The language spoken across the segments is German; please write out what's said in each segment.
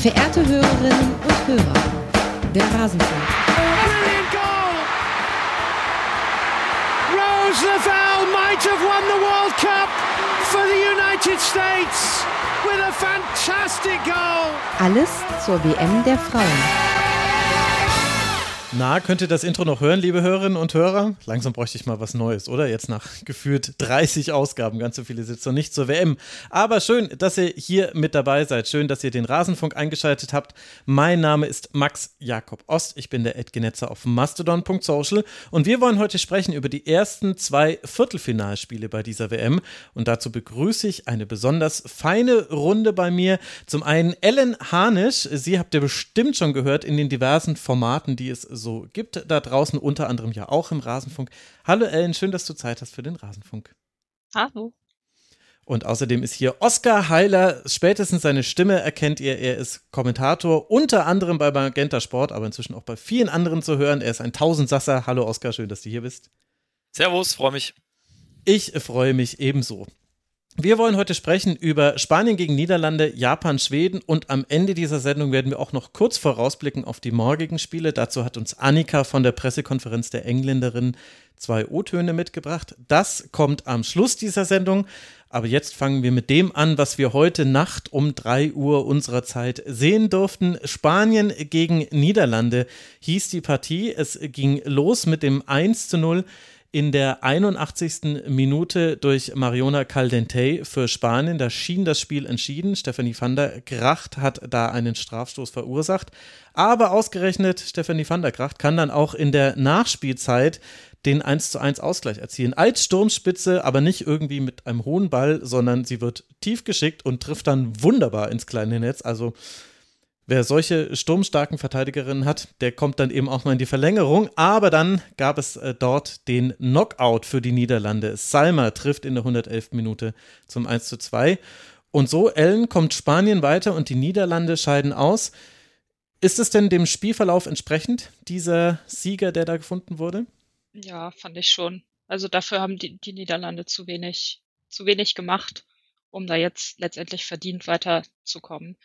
Verehrte Hörerinnen und Hörer, der Rasenfunk. Brilliant goal! Rose Lavelle might have won the World Cup for the United States with a fantastic goal. Alles zur WM der Frauen. Na, könnt ihr das Intro noch hören, liebe Hörerinnen und Hörer? Langsam bräuchte ich mal was Neues, oder? Jetzt nach gefühlt 30 Ausgaben, ganz so viele sitzen nicht zur WM. Aber schön, dass ihr hier mit dabei seid. Schön, dass ihr den Rasenfunk eingeschaltet habt. Mein Name ist Max Jakob Ost. Ich bin der Edgenetzer auf mastodon.social und wir wollen heute sprechen über die ersten zwei Viertelfinalspiele bei dieser WM. Und dazu begrüße ich eine besonders feine Runde bei mir. Zum einen Ellen Harnisch. Sie habt ihr bestimmt schon gehört in den diversen Formaten, die es so gibt da draußen, unter anderem ja auch im Rasenfunk. Hallo Ellen, schön, dass du Zeit hast für den Rasenfunk. Hallo. Und außerdem ist hier Oskar Heiler. Spätestens seine Stimme erkennt ihr. Er ist Kommentator, unter anderem bei Magenta Sport, aber inzwischen auch bei vielen anderen zu hören. Er ist ein Tausendsasser. Hallo Oskar, schön, dass du hier bist. Servus, freue mich. Ich freue mich ebenso. Wir wollen heute sprechen über Spanien gegen Niederlande, Japan, Schweden und am Ende dieser Sendung werden wir auch noch kurz vorausblicken auf die morgigen Spiele. Dazu hat uns Annika von der Pressekonferenz der Engländerin zwei O-Töne mitgebracht. Das kommt am Schluss dieser Sendung. Aber jetzt fangen wir mit dem an, was wir heute Nacht um 3 Uhr unserer Zeit sehen durften. Spanien gegen Niederlande hieß die Partie. Es ging los mit dem 1 zu 0 in der 81. Minute durch Mariona Caldentey für Spanien. Da schien das Spiel entschieden. Stephanie van der Gracht hat da einen Strafstoß verursacht. Aber ausgerechnet Stephanie van der Gracht kann dann auch in der Nachspielzeit den 1 zu 1 Ausgleich erzielen. Als Sturmspitze, aber nicht irgendwie mit einem hohen Ball, sondern sie wird tief geschickt und trifft dann wunderbar ins kleine Netz. Also wer solche sturmstarken Verteidigerinnen hat, der kommt dann eben auch mal in die Verlängerung. Aber dann gab es äh, dort den Knockout für die Niederlande. Salma trifft in der 111. Minute zum 1 zu 2. Und so, Ellen, kommt Spanien weiter und die Niederlande scheiden aus. Ist es denn dem Spielverlauf entsprechend, dieser Sieger, der da gefunden wurde? Ja, fand ich schon. Also dafür haben die, die Niederlande zu wenig, zu wenig gemacht, um da jetzt letztendlich verdient weiterzukommen.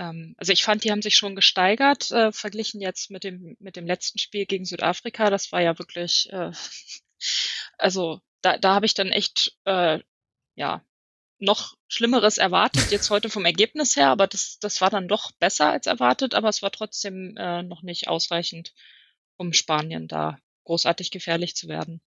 Ähm, also ich fand, die haben sich schon gesteigert, äh, verglichen jetzt mit dem, mit dem letzten Spiel gegen Südafrika. Das war ja wirklich, äh, also da, da habe ich dann echt, äh, ja, noch Schlimmeres erwartet, jetzt heute vom Ergebnis her, aber das, das war dann doch besser als erwartet, aber es war trotzdem äh, noch nicht ausreichend, um Spanien da großartig gefährlich zu werden.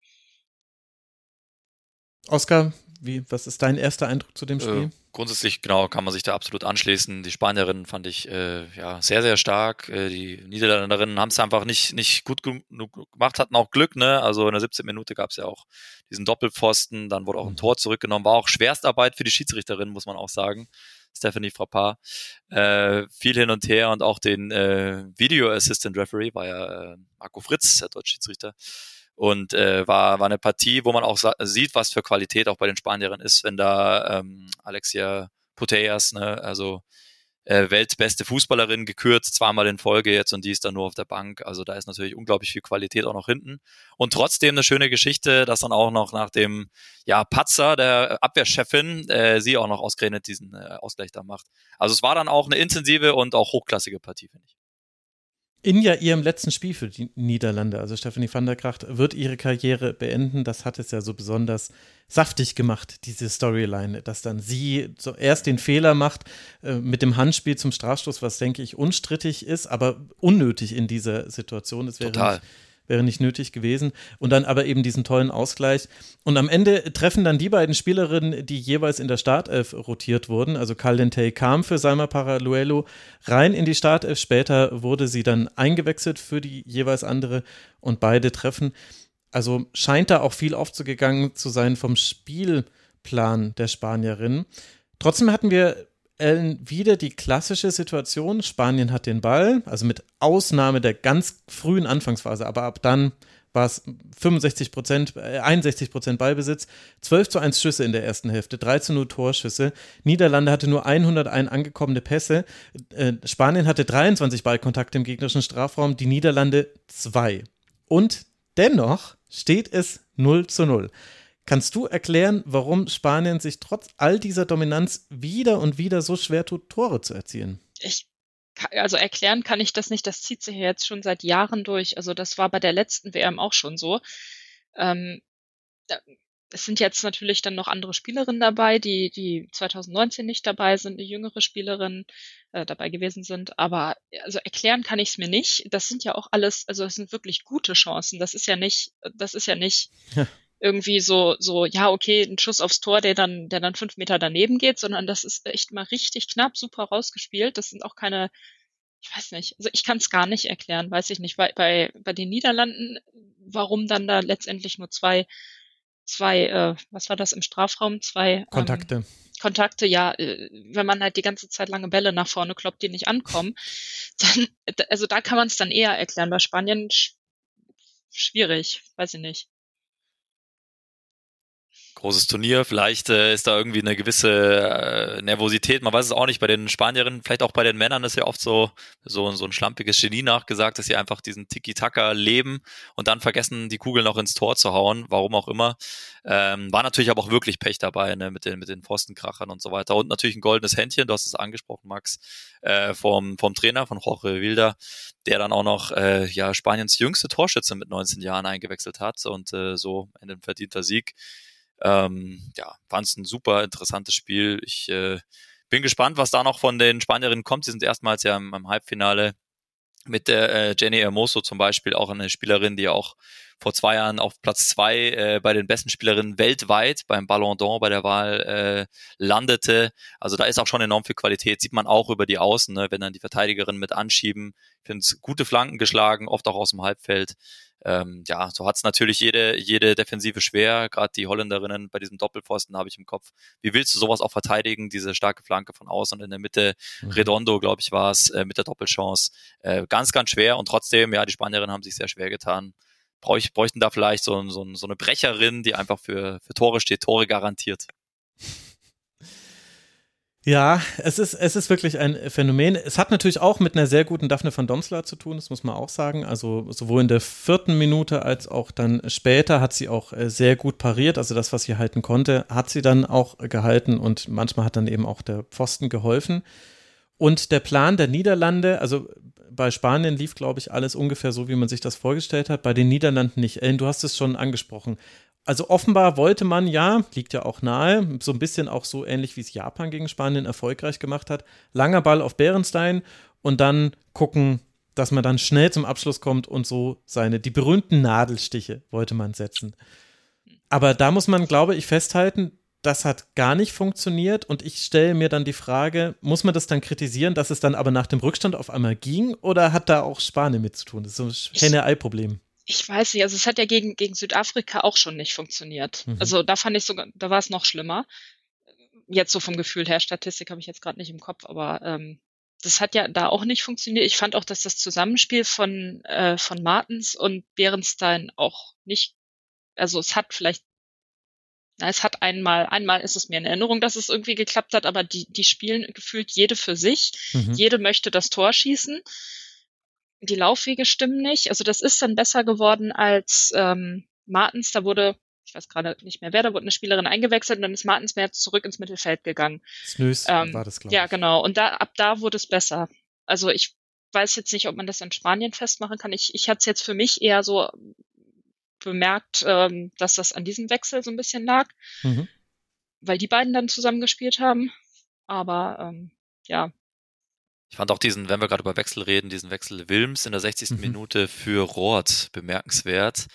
Oskar, wie, was ist dein erster Eindruck zu dem äh, Spiel? Äh, grundsätzlich, genau, kann man sich da absolut anschließen. Die Spanierinnen fand ich äh, ja sehr, sehr stark. Äh, die Niederländerinnen haben es einfach nicht, nicht gut genug gemacht, hatten auch Glück, ne? Also in der 17. Minute gab es ja auch diesen Doppelpfosten, dann wurde auch ein mhm. Tor zurückgenommen. War auch Schwerstarbeit für die Schiedsrichterin, muss man auch sagen. Stephanie Frappard. Äh, viel hin und her und auch den äh, Video Assistant Referee war ja Marco Fritz, der deutsche Schiedsrichter. Und äh, war, war eine Partie, wo man auch sieht, was für Qualität auch bei den Spanierinnen ist, wenn da ähm, Alexia Putellas, ne, also äh, weltbeste Fußballerin gekürt, zweimal in Folge jetzt und die ist dann nur auf der Bank. Also da ist natürlich unglaublich viel Qualität auch noch hinten. Und trotzdem eine schöne Geschichte, dass dann auch noch nach dem ja, Patzer der Abwehrchefin äh, sie auch noch ausgerechnet diesen äh, Ausgleich da macht. Also es war dann auch eine intensive und auch hochklassige Partie, finde ich in ja ihrem letzten Spiel für die Niederlande, also Stephanie van der Kracht, wird ihre Karriere beenden. Das hat es ja so besonders saftig gemacht, diese Storyline, dass dann sie zuerst den Fehler macht äh, mit dem Handspiel zum Strafstoß, was denke ich unstrittig ist, aber unnötig in dieser Situation. Es wäre Total. Nicht, wäre nicht nötig gewesen. Und dann aber eben diesen tollen Ausgleich. Und am Ende treffen dann die beiden Spielerinnen, die jeweils in der Startelf rotiert wurden. Also Caldentey kam für Salma Paraluelo rein in die Startelf. Später wurde sie dann eingewechselt für die jeweils andere und beide treffen. Also scheint da auch viel aufzugegangen zu sein vom Spielplan der Spanierin. Trotzdem hatten wir Ellen wieder die klassische Situation. Spanien hat den Ball, also mit Ausnahme der ganz frühen Anfangsphase, aber ab dann war es 65 Prozent, äh, 61 Prozent Ballbesitz, 12 zu 1 Schüsse in der ersten Hälfte, 3 zu 0 Torschüsse. Niederlande hatte nur 101 angekommene Pässe. Äh, Spanien hatte 23 Ballkontakte im gegnerischen Strafraum, die Niederlande zwei. Und dennoch steht es 0 zu 0. Kannst du erklären, warum Spanien sich trotz all dieser Dominanz wieder und wieder so schwer tut, Tore zu erzielen? ich, also erklären kann ich das nicht. Das zieht sich ja jetzt schon seit Jahren durch. Also das war bei der letzten WM auch schon so. Ähm, es sind jetzt natürlich dann noch andere Spielerinnen dabei, die, die 2019 nicht dabei sind, die jüngere Spielerinnen äh, dabei gewesen sind. Aber also erklären kann ich es mir nicht. Das sind ja auch alles, also es sind wirklich gute Chancen. Das ist ja nicht, das ist ja nicht irgendwie so, so, ja, okay, ein Schuss aufs Tor, der dann, der dann fünf Meter daneben geht, sondern das ist echt mal richtig knapp, super rausgespielt. Das sind auch keine, ich weiß nicht, also ich kann es gar nicht erklären, weiß ich nicht. Bei, bei, bei den Niederlanden, warum dann da letztendlich nur zwei zwei, äh, was war das im Strafraum? Zwei Kontakte. Ähm, Kontakte, ja, äh, wenn man halt die ganze Zeit lange Bälle nach vorne kloppt, die nicht ankommen, dann, also da kann man es dann eher erklären. Bei Spanien sch schwierig, weiß ich nicht großes Turnier. Vielleicht äh, ist da irgendwie eine gewisse äh, Nervosität. Man weiß es auch nicht bei den Spanierinnen, vielleicht auch bei den Männern ist ja oft so, so, so ein schlampiges Genie nachgesagt, dass sie einfach diesen Tiki-Taka leben und dann vergessen, die Kugel noch ins Tor zu hauen, warum auch immer. Ähm, war natürlich aber auch wirklich Pech dabei, ne, mit den, mit den Pfostenkrachern und so weiter. Und natürlich ein goldenes Händchen, du hast es angesprochen, Max, äh, vom, vom Trainer, von Jorge Wilder, der dann auch noch äh, ja, Spaniens jüngste Torschütze mit 19 Jahren eingewechselt hat und äh, so ein verdienter Sieg. Ähm, ja, fand es ein super interessantes Spiel. Ich äh, bin gespannt, was da noch von den Spanierinnen kommt. Sie sind erstmals ja im, im Halbfinale mit der äh, Jenny Hermoso zum Beispiel, auch eine Spielerin, die auch vor zwei Jahren auf Platz zwei äh, bei den besten Spielerinnen weltweit beim Ballon d'Or bei der Wahl äh, landete. Also da ist auch schon enorm viel Qualität. Sieht man auch über die Außen, ne, wenn dann die Verteidigerinnen mit anschieben. Ich finde gute Flanken geschlagen, oft auch aus dem Halbfeld ähm, ja, so hat es natürlich jede, jede Defensive schwer, gerade die Holländerinnen bei diesem Doppelpfosten habe ich im Kopf. Wie willst du sowas auch verteidigen, diese starke Flanke von außen und in der Mitte mhm. Redondo, glaube ich, war es, äh, mit der Doppelchance. Äh, ganz, ganz schwer und trotzdem, ja, die Spanierinnen haben sich sehr schwer getan. Bräuch, bräuchten da vielleicht so, so, so eine Brecherin, die einfach für, für Tore steht, Tore garantiert. Ja, es ist, es ist wirklich ein Phänomen. Es hat natürlich auch mit einer sehr guten Daphne von Domsler zu tun, das muss man auch sagen. Also sowohl in der vierten Minute als auch dann später hat sie auch äh, sehr gut pariert. Also das, was sie halten konnte, hat sie dann auch gehalten und manchmal hat dann eben auch der Pfosten geholfen. Und der Plan der Niederlande, also bei Spanien lief, glaube ich, alles ungefähr so, wie man sich das vorgestellt hat. Bei den Niederlanden nicht. Ellen, du hast es schon angesprochen also offenbar wollte man ja, liegt ja auch nahe, so ein bisschen auch so ähnlich wie es Japan gegen Spanien erfolgreich gemacht hat, langer Ball auf Bärenstein und dann gucken, dass man dann schnell zum Abschluss kommt und so seine, die berühmten Nadelstiche wollte man setzen. Aber da muss man, glaube ich, festhalten, das hat gar nicht funktioniert und ich stelle mir dann die Frage, muss man das dann kritisieren, dass es dann aber nach dem Rückstand auf einmal ging oder hat da auch Spanien mit zu tun? Das ist so ein Henne-Ei-Problem ich weiß nicht, also es hat ja gegen, gegen Südafrika auch schon nicht funktioniert. Mhm. Also da fand ich sogar, da war es noch schlimmer. Jetzt so vom Gefühl her, Statistik habe ich jetzt gerade nicht im Kopf, aber ähm, das hat ja da auch nicht funktioniert. Ich fand auch, dass das Zusammenspiel von, äh, von Martens und Bärenstein auch nicht, also es hat vielleicht, na, es hat einmal, einmal ist es mir in Erinnerung, dass es irgendwie geklappt hat, aber die, die spielen gefühlt jede für sich. Mhm. Jede möchte das Tor schießen die Laufwege stimmen nicht. Also das ist dann besser geworden als ähm, Martens. Da wurde, ich weiß gerade nicht mehr wer, da wurde eine Spielerin eingewechselt und dann ist Martens mehr zurück ins Mittelfeld gegangen. Snös ähm, war das, glaube ich. Ja, genau. Und da, ab da wurde es besser. Also ich weiß jetzt nicht, ob man das in Spanien festmachen kann. Ich, ich hatte es jetzt für mich eher so bemerkt, ähm, dass das an diesem Wechsel so ein bisschen lag, mhm. weil die beiden dann zusammengespielt haben. Aber ähm, ja, ich fand auch diesen, wenn wir gerade über Wechsel reden, diesen Wechsel Wilms in der 60. Mhm. Minute für Roth bemerkenswert.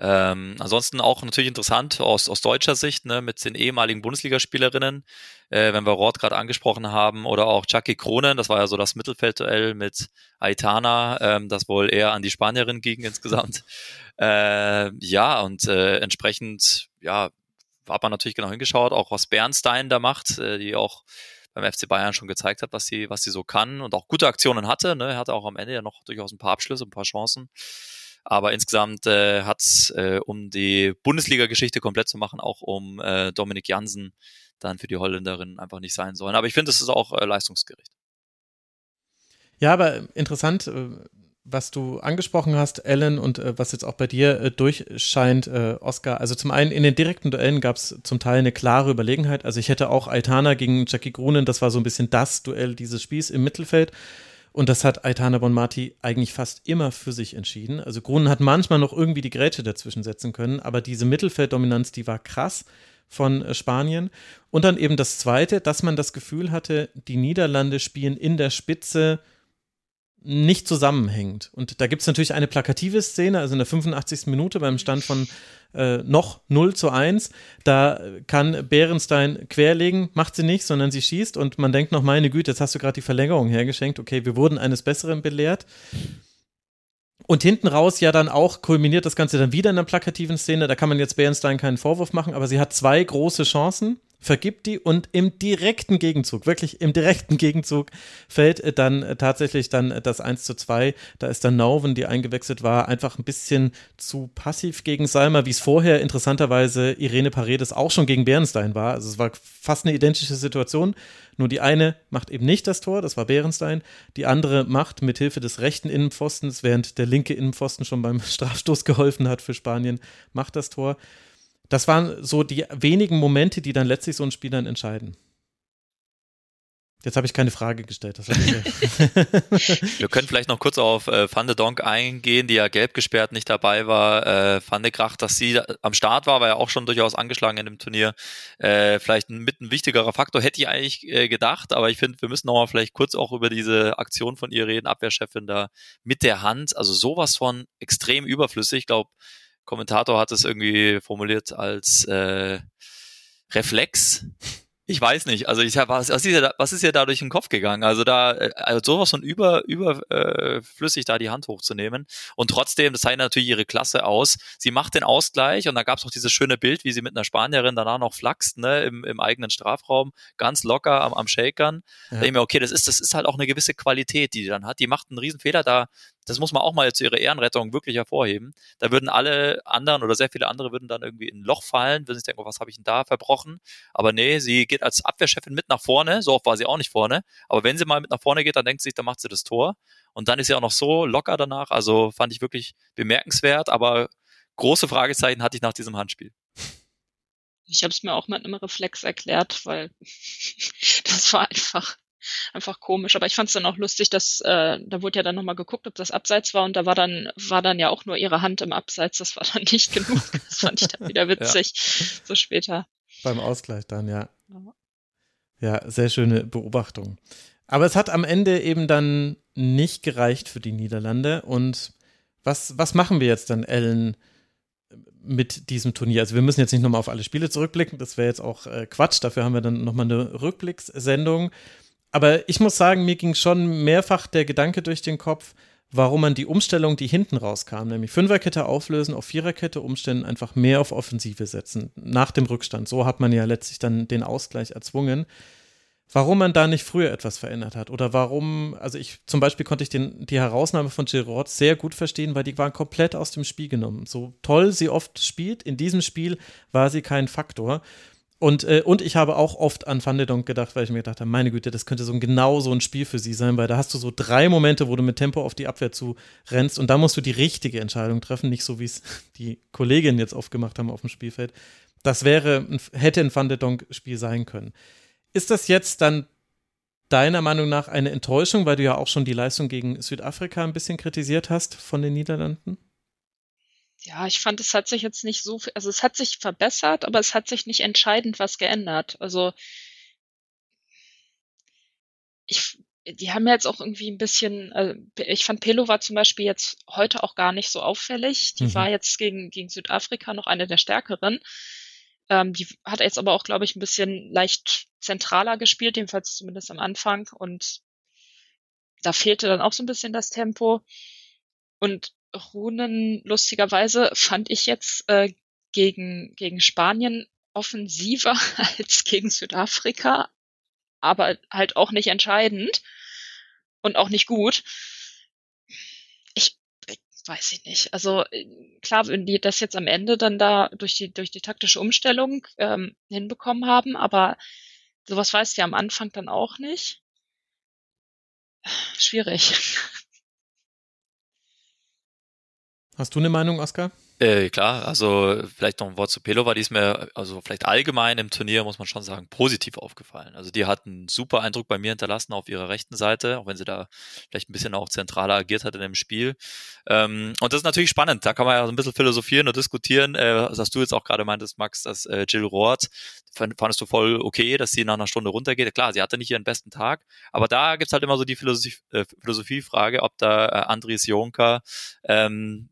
Ähm, ansonsten auch natürlich interessant aus, aus deutscher Sicht ne, mit den ehemaligen Bundesligaspielerinnen, äh, wenn wir Roth gerade angesprochen haben, oder auch Chucky Kronen, das war ja so das Mittelfeldduell mit Aitana, ähm, das wohl eher an die Spanierin ging insgesamt. Äh, ja, und äh, entsprechend, ja, hat man natürlich genau hingeschaut, auch was Bernstein da macht, äh, die auch beim FC Bayern schon gezeigt hat, was sie, was sie so kann und auch gute Aktionen hatte. Ne? Er hatte auch am Ende ja noch durchaus ein paar Abschlüsse, ein paar Chancen. Aber insgesamt äh, hat es, äh, um die Bundesliga-Geschichte komplett zu machen, auch um äh, Dominik Jansen dann für die Holländerin einfach nicht sein sollen. Aber ich finde, es ist auch äh, leistungsgerecht. Ja, aber interessant, äh, was du angesprochen hast, Ellen, und äh, was jetzt auch bei dir äh, durchscheint, äh, Oscar. Also zum einen in den direkten Duellen gab es zum Teil eine klare Überlegenheit. Also ich hätte auch Aitana gegen Jackie Grunen, das war so ein bisschen das Duell dieses Spiels im Mittelfeld. Und das hat Aitana Bonmati eigentlich fast immer für sich entschieden. Also Grunen hat manchmal noch irgendwie die Grätsche dazwischen setzen können, aber diese Mittelfelddominanz, die war krass von äh, Spanien. Und dann eben das Zweite, dass man das Gefühl hatte, die Niederlande spielen in der Spitze nicht zusammenhängt. Und da gibt es natürlich eine plakative Szene, also in der 85. Minute beim Stand von äh, noch 0 zu 1. Da kann Bärenstein querlegen, macht sie nicht, sondern sie schießt und man denkt noch, meine Güte, jetzt hast du gerade die Verlängerung hergeschenkt. Okay, wir wurden eines Besseren belehrt. Und hinten raus ja dann auch kulminiert das Ganze dann wieder in einer plakativen Szene. Da kann man jetzt Bärenstein keinen Vorwurf machen, aber sie hat zwei große Chancen vergibt die und im direkten Gegenzug, wirklich im direkten Gegenzug fällt äh, dann äh, tatsächlich dann äh, das 1 zu 2. Da ist dann Nauven, die eingewechselt war, einfach ein bisschen zu passiv gegen Salma, wie es vorher interessanterweise Irene Paredes auch schon gegen Bernstein war. Also es war fast eine identische Situation. Nur die eine macht eben nicht das Tor, das war Bärenstein. Die andere macht mit Hilfe des rechten Innenpfostens, während der linke Innenpfosten schon beim Strafstoß geholfen hat für Spanien, macht das Tor. Das waren so die wenigen Momente, die dann letztlich so ein Spiel dann entscheiden. Jetzt habe ich keine Frage gestellt. Wir können vielleicht noch kurz auf äh, Van de Donk eingehen, die ja gelb gesperrt nicht dabei war. Äh, Van de Gracht, dass sie am Start war, war ja auch schon durchaus angeschlagen in dem Turnier. Äh, vielleicht ein, mit ein wichtigerer Faktor, hätte ich eigentlich äh, gedacht, aber ich finde, wir müssen nochmal vielleicht kurz auch über diese Aktion von ihr reden, Abwehrchefin da mit der Hand. Also sowas von extrem überflüssig. Ich glaube, Kommentator hat es irgendwie formuliert als äh, Reflex ich weiß nicht. Also ich habe was, was, ist ja, was ist ja da durch den Kopf gegangen? Also da äh, also sowas von über überflüssig äh, da die Hand hochzunehmen und trotzdem, das zeichnet natürlich ihre Klasse aus. Sie macht den Ausgleich und da gab es auch dieses schöne Bild, wie sie mit einer Spanierin danach noch flaxt, ne, im, im eigenen Strafraum, ganz locker am, am Shakern. Ja. Da denke ich mir, okay, das ist das ist halt auch eine gewisse Qualität, die die dann hat. Die macht einen riesen Fehler da. Das muss man auch mal zu ihrer Ehrenrettung wirklich hervorheben. Da würden alle anderen oder sehr viele andere würden dann irgendwie in ein Loch fallen, würden sich denken, oh, was habe ich denn da verbrochen? Aber nee, sie geht als Abwehrchefin mit nach vorne. So oft war sie auch nicht vorne. Aber wenn sie mal mit nach vorne geht, dann denkt sie sich, dann macht sie das Tor. Und dann ist sie auch noch so locker danach. Also fand ich wirklich bemerkenswert. Aber große Fragezeichen hatte ich nach diesem Handspiel. Ich habe es mir auch mit einem Reflex erklärt, weil das war einfach einfach komisch. Aber ich fand es dann auch lustig, dass äh, da wurde ja dann nochmal geguckt, ob das Abseits war und da war dann war dann ja auch nur ihre Hand im Abseits. Das war dann nicht genug. Das fand ich dann wieder witzig. ja. So später. Beim Ausgleich dann, ja. Ja, sehr schöne Beobachtung. Aber es hat am Ende eben dann nicht gereicht für die Niederlande. Und was, was machen wir jetzt dann, Ellen, mit diesem Turnier? Also wir müssen jetzt nicht nochmal auf alle Spiele zurückblicken, das wäre jetzt auch äh, Quatsch. Dafür haben wir dann nochmal eine Rückblickssendung. Aber ich muss sagen, mir ging schon mehrfach der Gedanke durch den Kopf, warum man die Umstellung, die hinten rauskam, nämlich Fünferkette auflösen, auf Viererkette umstellen, einfach mehr auf Offensive setzen, nach dem Rückstand. So hat man ja letztlich dann den Ausgleich erzwungen. Warum man da nicht früher etwas verändert hat oder warum, also ich zum Beispiel konnte ich den, die Herausnahme von Giroud sehr gut verstehen, weil die waren komplett aus dem Spiel genommen. So toll sie oft spielt, in diesem Spiel war sie kein Faktor. Und, äh, und ich habe auch oft an Van de Donk gedacht, weil ich mir gedacht habe, meine Güte, das könnte so ein, genau so ein Spiel für sie sein, weil da hast du so drei Momente, wo du mit Tempo auf die Abwehr zu rennst und da musst du die richtige Entscheidung treffen, nicht so wie es die Kolleginnen jetzt oft gemacht haben auf dem Spielfeld. Das wäre, hätte ein Van de Donk-Spiel sein können. Ist das jetzt dann deiner Meinung nach eine Enttäuschung, weil du ja auch schon die Leistung gegen Südafrika ein bisschen kritisiert hast von den Niederlanden? Ja, ich fand, es hat sich jetzt nicht so, also es hat sich verbessert, aber es hat sich nicht entscheidend was geändert. Also ich, die haben jetzt auch irgendwie ein bisschen, äh, ich fand Pelo war zum Beispiel jetzt heute auch gar nicht so auffällig. Die mhm. war jetzt gegen, gegen Südafrika noch eine der stärkeren. Ähm, die hat jetzt aber auch, glaube ich, ein bisschen leicht zentraler gespielt, jedenfalls zumindest am Anfang. Und da fehlte dann auch so ein bisschen das Tempo. Und Runen lustigerweise fand ich jetzt äh, gegen, gegen Spanien offensiver als gegen Südafrika, aber halt auch nicht entscheidend und auch nicht gut. Ich, ich weiß ich nicht. Also klar, wenn die das jetzt am Ende dann da durch die durch die taktische Umstellung ähm, hinbekommen haben, aber sowas weißt du ja am Anfang dann auch nicht. Schwierig. Hast du eine Meinung, Oskar? Äh, klar, also vielleicht noch ein Wort zu Pelova, die ist mir, also vielleicht allgemein im Turnier, muss man schon sagen, positiv aufgefallen. Also die hat einen super Eindruck bei mir hinterlassen auf ihrer rechten Seite, auch wenn sie da vielleicht ein bisschen auch zentraler agiert hat in dem Spiel. Ähm, und das ist natürlich spannend, da kann man ja so ein bisschen philosophieren und diskutieren, äh, was du jetzt auch gerade meintest, Max, dass äh, Jill Roth, fandest du voll okay, dass sie nach einer Stunde runtergeht. Klar, sie hatte nicht ihren besten Tag, aber da gibt's halt immer so die Philosophie, äh, Philosophiefrage, ob da äh, Andries Jonka ähm,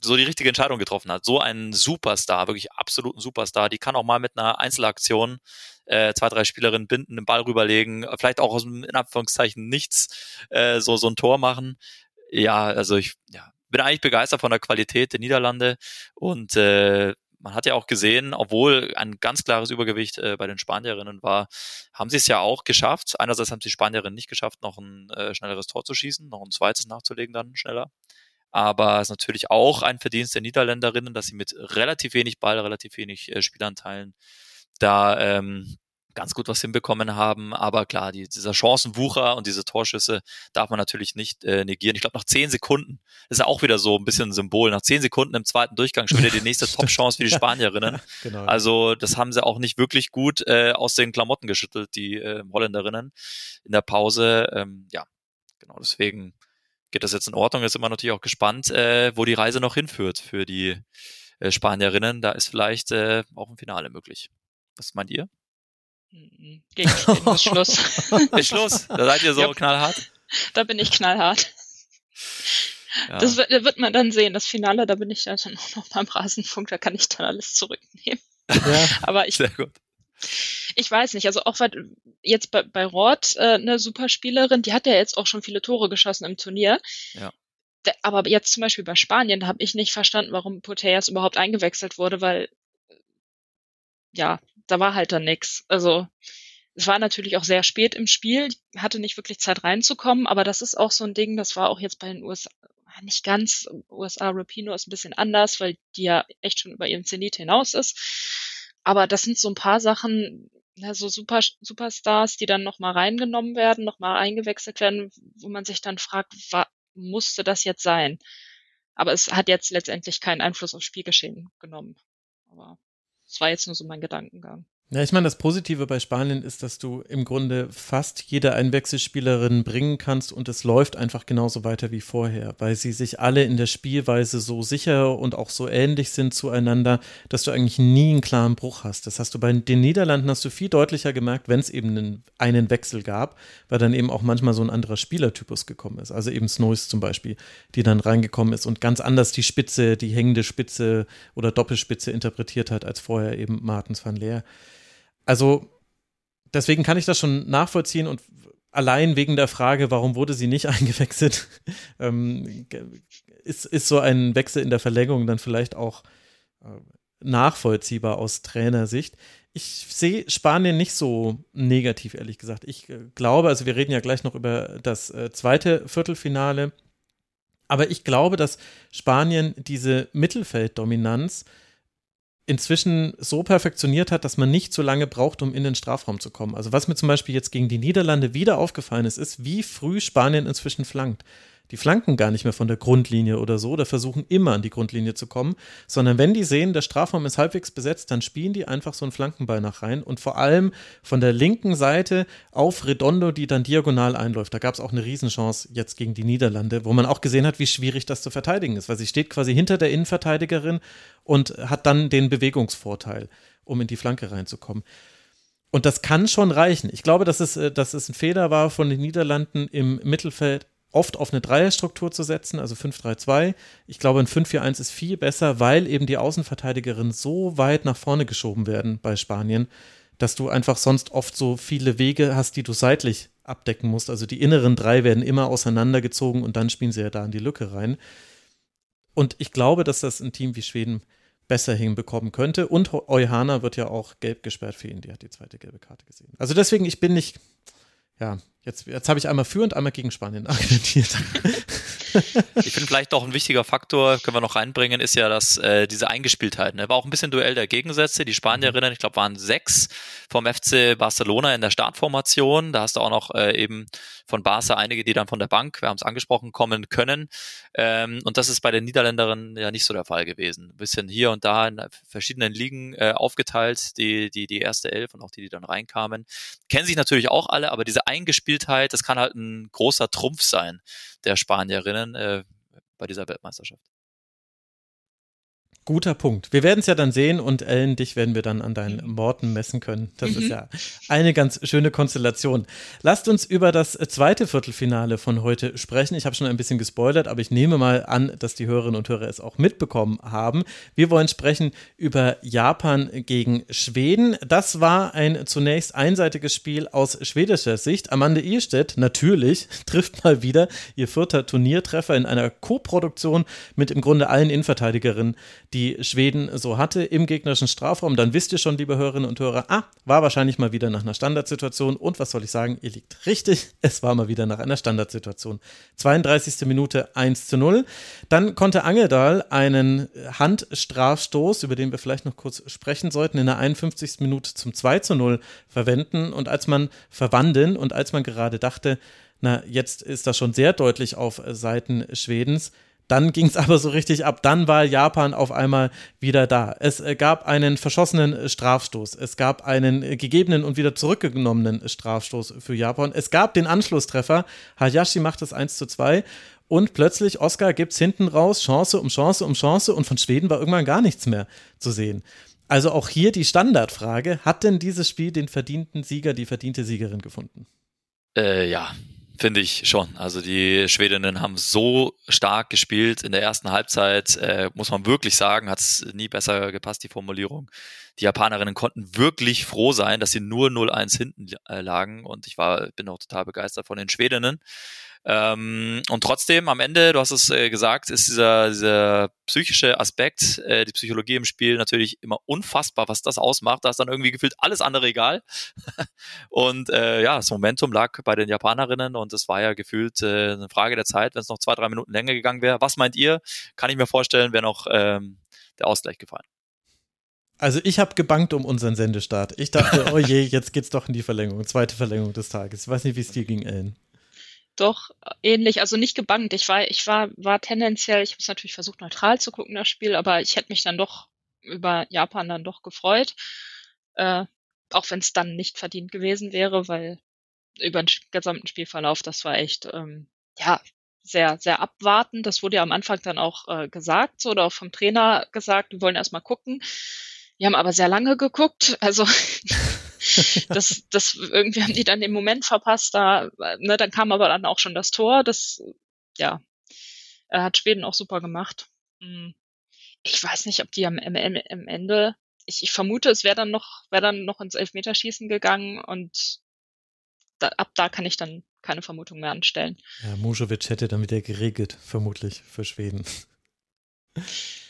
so die richtige Entscheidung getroffen hat. So ein Superstar, wirklich absoluten Superstar, die kann auch mal mit einer Einzelaktion äh, zwei, drei Spielerinnen binden, den Ball rüberlegen, vielleicht auch aus dem, in Anführungszeichen, nichts äh, so, so ein Tor machen. Ja, also ich ja, bin eigentlich begeistert von der Qualität der Niederlande und äh, man hat ja auch gesehen, obwohl ein ganz klares Übergewicht äh, bei den Spanierinnen war, haben sie es ja auch geschafft. Einerseits haben die Spanierinnen nicht geschafft, noch ein äh, schnelleres Tor zu schießen, noch ein zweites nachzulegen dann schneller. Aber es ist natürlich auch ein Verdienst der Niederländerinnen, dass sie mit relativ wenig Ball, relativ wenig äh, Spielanteilen da ähm, ganz gut was hinbekommen haben. Aber klar, die, dieser Chancenwucher und diese Torschüsse darf man natürlich nicht äh, negieren. Ich glaube, nach zehn Sekunden ist ja auch wieder so ein bisschen ein Symbol. Nach zehn Sekunden im zweiten Durchgang schon wieder die nächste Top-Chance für die Spanierinnen. genau. Also das haben sie auch nicht wirklich gut äh, aus den Klamotten geschüttelt, die äh, Holländerinnen in der Pause. Ähm, ja, genau deswegen geht das jetzt in Ordnung? Jetzt sind wir natürlich auch gespannt, äh, wo die Reise noch hinführt für die äh, Spanierinnen. Da ist vielleicht äh, auch ein Finale möglich. Was meint ihr? Mhm. Gegen ist Schluss. ist Schluss? Da seid ihr so ja, knallhart? Da bin ich knallhart. Ja. Das wird, wird, man dann sehen. Das Finale, da bin ich dann noch beim Rasenfunk, da kann ich dann alles zurücknehmen. Ja, Aber ich, Sehr gut ich weiß nicht, also auch jetzt bei, bei Roth äh, eine Superspielerin, die hat ja jetzt auch schon viele Tore geschossen im Turnier. Ja. Aber jetzt zum Beispiel bei Spanien, da habe ich nicht verstanden, warum Putellas überhaupt eingewechselt wurde, weil ja, da war halt dann nix. Also es war natürlich auch sehr spät im Spiel, hatte nicht wirklich Zeit reinzukommen, aber das ist auch so ein Ding, das war auch jetzt bei den USA nicht ganz, USA Rapino ist ein bisschen anders, weil die ja echt schon über ihren Zenit hinaus ist. Aber das sind so ein paar Sachen, ja, so Super, Superstars, die dann nochmal reingenommen werden, nochmal eingewechselt werden, wo man sich dann fragt, wa, musste das jetzt sein? Aber es hat jetzt letztendlich keinen Einfluss aufs Spielgeschehen genommen. Aber es war jetzt nur so mein Gedankengang. Ja, ich meine, das Positive bei Spanien ist, dass du im Grunde fast jede Einwechselspielerin bringen kannst und es läuft einfach genauso weiter wie vorher, weil sie sich alle in der Spielweise so sicher und auch so ähnlich sind zueinander, dass du eigentlich nie einen klaren Bruch hast. Das hast du bei den Niederlanden hast du viel deutlicher gemerkt, wenn es eben einen, einen Wechsel gab, weil dann eben auch manchmal so ein anderer Spielertypus gekommen ist. Also eben Snows zum Beispiel, die dann reingekommen ist und ganz anders die Spitze, die hängende Spitze oder Doppelspitze interpretiert hat als vorher eben Martens van Leer. Also deswegen kann ich das schon nachvollziehen und allein wegen der Frage, warum wurde sie nicht eingewechselt, ähm, ist, ist so ein Wechsel in der Verlängerung dann vielleicht auch äh, nachvollziehbar aus Trainersicht. Ich sehe Spanien nicht so negativ, ehrlich gesagt. Ich äh, glaube, also wir reden ja gleich noch über das äh, zweite Viertelfinale, aber ich glaube, dass Spanien diese Mittelfelddominanz inzwischen so perfektioniert hat, dass man nicht so lange braucht, um in den Strafraum zu kommen. Also was mir zum Beispiel jetzt gegen die Niederlande wieder aufgefallen ist, ist, wie früh Spanien inzwischen flankt. Die flanken gar nicht mehr von der Grundlinie oder so, oder versuchen immer an die Grundlinie zu kommen, sondern wenn die sehen, der Strafraum ist halbwegs besetzt, dann spielen die einfach so einen Flankenball nach rein und vor allem von der linken Seite auf Redondo, die dann diagonal einläuft. Da gab es auch eine Riesenchance jetzt gegen die Niederlande, wo man auch gesehen hat, wie schwierig das zu verteidigen ist, weil sie steht quasi hinter der Innenverteidigerin und hat dann den Bewegungsvorteil, um in die Flanke reinzukommen. Und das kann schon reichen. Ich glaube, dass es, äh, dass es ein Fehler war von den Niederlanden im Mittelfeld oft auf eine Dreierstruktur zu setzen, also 5-3-2. Ich glaube, ein 5-4-1 ist viel besser, weil eben die Außenverteidigerinnen so weit nach vorne geschoben werden bei Spanien, dass du einfach sonst oft so viele Wege hast, die du seitlich abdecken musst. Also die inneren drei werden immer auseinandergezogen und dann spielen sie ja da in die Lücke rein. Und ich glaube, dass das ein Team wie Schweden besser hinbekommen könnte. Und Euhana wird ja auch gelb gesperrt für ihn. Die hat die zweite gelbe Karte gesehen. Also deswegen, ich bin nicht, ja, jetzt, jetzt habe ich einmal für und einmal gegen Spanien argumentiert. Ich finde vielleicht noch ein wichtiger Faktor, können wir noch reinbringen, ist ja, dass äh, diese Eingespieltheit, ne, war auch ein bisschen Duell der Gegensätze. Die Spanierinnen, ich glaube, waren sechs vom FC Barcelona in der Startformation. Da hast du auch noch äh, eben von Barca einige, die dann von der Bank, wir haben es angesprochen, kommen können. Ähm, und das ist bei den Niederländerinnen ja nicht so der Fall gewesen. Ein bisschen hier und da in verschiedenen Ligen äh, aufgeteilt, die, die, die erste Elf und auch die, die dann reinkamen. Kennen sich natürlich auch alle, aber diese Eingespieltheit, das kann halt ein großer Trumpf sein der Spanierinnen äh, bei dieser Weltmeisterschaft. Guter Punkt. Wir werden es ja dann sehen und Ellen, dich werden wir dann an deinen Morten messen können. Das mhm. ist ja eine ganz schöne Konstellation. Lasst uns über das zweite Viertelfinale von heute sprechen. Ich habe schon ein bisschen gespoilert, aber ich nehme mal an, dass die Hörerinnen und Hörer es auch mitbekommen haben. Wir wollen sprechen über Japan gegen Schweden. Das war ein zunächst einseitiges Spiel aus schwedischer Sicht. Amanda Ehrstedt natürlich trifft mal wieder ihr vierter Turniertreffer in einer Co-Produktion mit im Grunde allen Innenverteidigerinnen, die Schweden so hatte im gegnerischen Strafraum, dann wisst ihr schon, liebe Hörerinnen und Hörer, ah, war wahrscheinlich mal wieder nach einer Standardsituation. Und was soll ich sagen, ihr liegt richtig, es war mal wieder nach einer Standardsituation. 32. Minute 1 zu 0. Dann konnte Angedal einen Handstrafstoß, über den wir vielleicht noch kurz sprechen sollten, in der 51. Minute zum 2 zu 0 verwenden. Und als man verwandeln und als man gerade dachte, na, jetzt ist das schon sehr deutlich auf Seiten Schwedens, dann ging es aber so richtig ab. Dann war Japan auf einmal wieder da. Es äh, gab einen verschossenen äh, Strafstoß. Es gab einen äh, gegebenen und wieder zurückgenommenen Strafstoß für Japan. Es gab den Anschlusstreffer. Hayashi macht es 1 zu 2. Und plötzlich, Oscar gibt es hinten raus, Chance um Chance um Chance. Und von Schweden war irgendwann gar nichts mehr zu sehen. Also auch hier die Standardfrage: Hat denn dieses Spiel den verdienten Sieger, die verdiente Siegerin gefunden? Äh, ja, Finde ich schon. Also die Schwedinnen haben so stark gespielt in der ersten Halbzeit, äh, muss man wirklich sagen, hat es nie besser gepasst, die Formulierung. Die Japanerinnen konnten wirklich froh sein, dass sie nur 0-1 hinten äh, lagen und ich war, bin auch total begeistert von den Schwedinnen. Ähm, und trotzdem, am Ende, du hast es äh, gesagt, ist dieser, dieser psychische Aspekt, äh, die Psychologie im Spiel natürlich immer unfassbar, was das ausmacht. Da ist dann irgendwie gefühlt alles andere egal. und äh, ja, das Momentum lag bei den Japanerinnen und es war ja gefühlt äh, eine Frage der Zeit, wenn es noch zwei, drei Minuten länger gegangen wäre. Was meint ihr? Kann ich mir vorstellen, wäre noch ähm, der Ausgleich gefallen. Also ich habe gebankt um unseren Sendestart. Ich dachte, oh je, jetzt geht's doch in die Verlängerung, zweite Verlängerung des Tages. Ich weiß nicht, wie es dir ging, Ellen. Doch, ähnlich, also nicht gebankt. Ich war, ich war, war tendenziell, ich habe es natürlich versucht, neutral zu gucken, das Spiel, aber ich hätte mich dann doch über Japan dann doch gefreut. Äh, auch wenn es dann nicht verdient gewesen wäre, weil über den gesamten Spielverlauf, das war echt, ähm, ja, sehr, sehr abwartend. Das wurde ja am Anfang dann auch äh, gesagt, so, oder auch vom Trainer gesagt, wir wollen erstmal gucken. Wir haben aber sehr lange geguckt, also das, das irgendwie haben die dann den Moment verpasst, da, ne, dann kam aber dann auch schon das Tor. Das, ja, er hat Schweden auch super gemacht. Hm. Ich weiß nicht, ob die am, am, am Ende, ich, ich vermute, es wäre dann noch, wäre dann noch ins Elfmeterschießen gegangen und da, ab da kann ich dann keine Vermutung mehr anstellen. Ja, Mujovic hätte dann wieder geregelt, vermutlich für Schweden.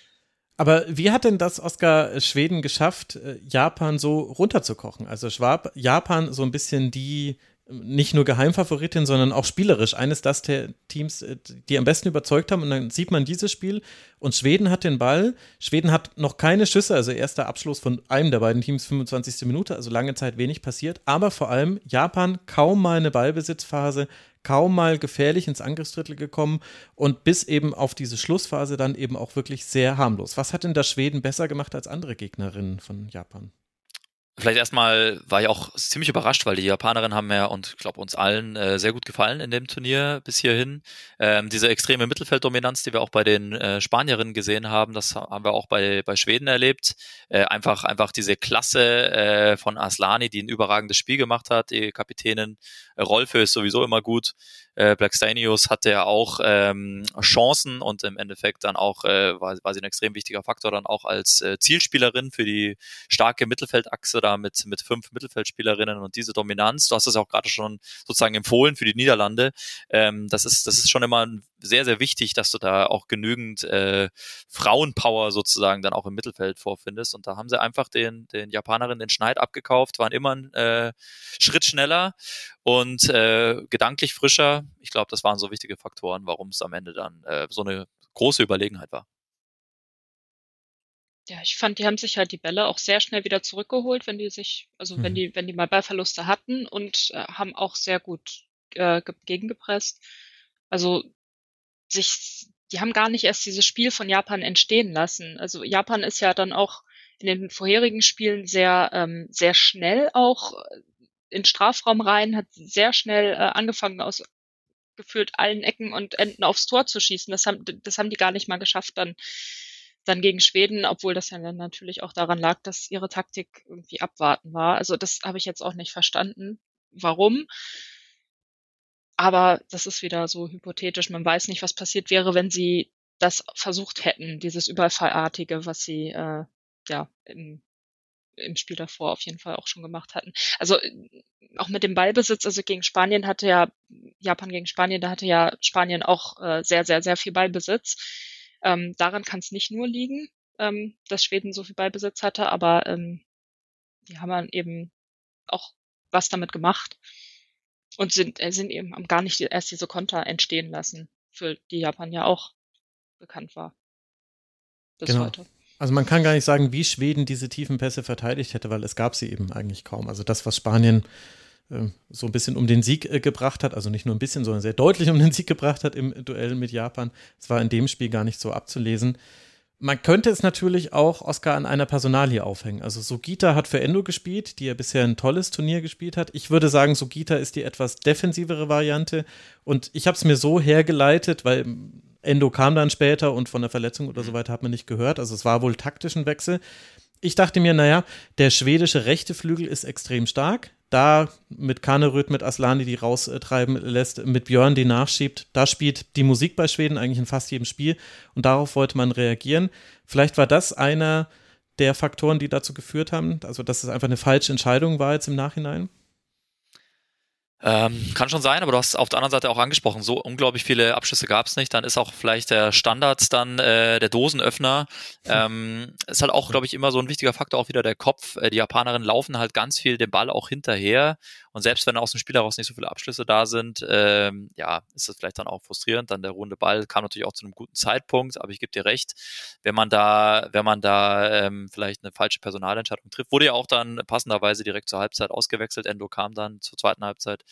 Aber wie hat denn das Oscar Schweden geschafft, äh, Japan so runterzukochen? Also Schwab, Japan so ein bisschen die nicht nur Geheimfavoritin, sondern auch spielerisch eines das der Teams, äh, die am besten überzeugt haben. Und dann sieht man dieses Spiel und Schweden hat den Ball. Schweden hat noch keine Schüsse, also erster Abschluss von einem der beiden Teams, 25. Minute, also lange Zeit wenig passiert. Aber vor allem Japan kaum mal eine Ballbesitzphase, kaum mal gefährlich ins Angriffsdrittel gekommen und bis eben auf diese Schlussphase dann eben auch wirklich sehr harmlos. Was hat denn das Schweden besser gemacht als andere Gegnerinnen von Japan? Vielleicht erstmal war ich auch ziemlich überrascht, weil die Japanerinnen haben ja und ich glaube uns allen äh, sehr gut gefallen in dem Turnier bis hierhin. Ähm, diese extreme Mittelfelddominanz, die wir auch bei den äh, Spanierinnen gesehen haben, das haben wir auch bei, bei Schweden erlebt. Äh, einfach, einfach diese Klasse äh, von Aslani, die ein überragendes Spiel gemacht hat, die Kapitänin. Rolfe ist sowieso immer gut. Äh, Blackstenius hatte ja auch ähm, Chancen und im Endeffekt dann auch äh, war, war sie ein extrem wichtiger Faktor dann auch als äh, Zielspielerin für die starke Mittelfeldachse da mit, mit fünf Mittelfeldspielerinnen und diese Dominanz, du hast es auch gerade schon sozusagen empfohlen für die Niederlande, ähm, das ist, das ist schon immer sehr, sehr wichtig, dass du da auch genügend äh, Frauenpower sozusagen dann auch im Mittelfeld vorfindest. Und da haben sie einfach den, den Japanerinnen den Schneid abgekauft, waren immer ein äh, Schritt schneller und äh, gedanklich frischer. Ich glaube, das waren so wichtige Faktoren, warum es am Ende dann äh, so eine große Überlegenheit war. Ja, ich fand, die haben sich halt die Bälle auch sehr schnell wieder zurückgeholt, wenn die sich, also mhm. wenn die, wenn die mal Ballverluste hatten und äh, haben auch sehr gut äh, gegengepresst. Also sich, die haben gar nicht erst dieses Spiel von Japan entstehen lassen. Also Japan ist ja dann auch in den vorherigen Spielen sehr, ähm, sehr schnell auch in Strafraum rein, hat sehr schnell äh, angefangen aus gefühlt allen Ecken und Enden aufs Tor zu schießen. Das haben, das haben die gar nicht mal geschafft dann, dann gegen Schweden, obwohl das ja dann natürlich auch daran lag, dass ihre Taktik irgendwie abwarten war. Also das habe ich jetzt auch nicht verstanden. Warum? Aber das ist wieder so hypothetisch. Man weiß nicht, was passiert wäre, wenn sie das versucht hätten, dieses Überfallartige, was sie äh, ja im, im Spiel davor auf jeden Fall auch schon gemacht hatten. Also auch mit dem Ballbesitz, also gegen Spanien hatte ja, Japan gegen Spanien, da hatte ja Spanien auch äh, sehr, sehr, sehr viel Ballbesitz. Ähm, daran kann es nicht nur liegen, ähm, dass Schweden so viel Ballbesitz hatte, aber ähm, die haben dann eben auch was damit gemacht und sind, äh, sind eben gar nicht erst diese Konter entstehen lassen, für die Japan ja auch bekannt war. Bis genau. heute. Also man kann gar nicht sagen, wie Schweden diese tiefen Pässe verteidigt hätte, weil es gab sie eben eigentlich kaum. Also das, was Spanien so ein bisschen um den Sieg äh, gebracht hat, also nicht nur ein bisschen, sondern sehr deutlich um den Sieg gebracht hat im Duell mit Japan, das war in dem Spiel gar nicht so abzulesen. Man könnte es natürlich auch Oscar an einer Personalie aufhängen. Also Sugita hat für Endo gespielt, die ja bisher ein tolles Turnier gespielt hat. Ich würde sagen, Sugita ist die etwas defensivere Variante. Und ich habe es mir so hergeleitet, weil Endo kam dann später und von der Verletzung oder so weiter hat man nicht gehört. Also es war wohl taktischen Wechsel. Ich dachte mir, naja, der schwedische rechte Flügel ist extrem stark da mit Kaneröd, mit Aslani, die raustreiben lässt, mit Björn, die nachschiebt, da spielt die Musik bei Schweden eigentlich in fast jedem Spiel und darauf wollte man reagieren. Vielleicht war das einer der Faktoren, die dazu geführt haben, also dass es einfach eine falsche Entscheidung war jetzt im Nachhinein? Ähm, kann schon sein, aber du hast auf der anderen Seite auch angesprochen, so unglaublich viele Abschlüsse gab es nicht. Dann ist auch vielleicht der Standard dann äh, der Dosenöffner. Ähm, ist halt auch, glaube ich, immer so ein wichtiger Faktor, auch wieder der Kopf. Äh, die Japanerinnen laufen halt ganz viel den Ball auch hinterher. Und selbst wenn aus dem Spiel heraus nicht so viele Abschlüsse da sind, ähm, ja, ist das vielleicht dann auch frustrierend. Dann der runde Ball kam natürlich auch zu einem guten Zeitpunkt, aber ich gebe dir recht, wenn man da, wenn man da ähm, vielleicht eine falsche Personalentscheidung trifft, wurde ja auch dann passenderweise direkt zur Halbzeit ausgewechselt. Endo kam dann zur zweiten Halbzeit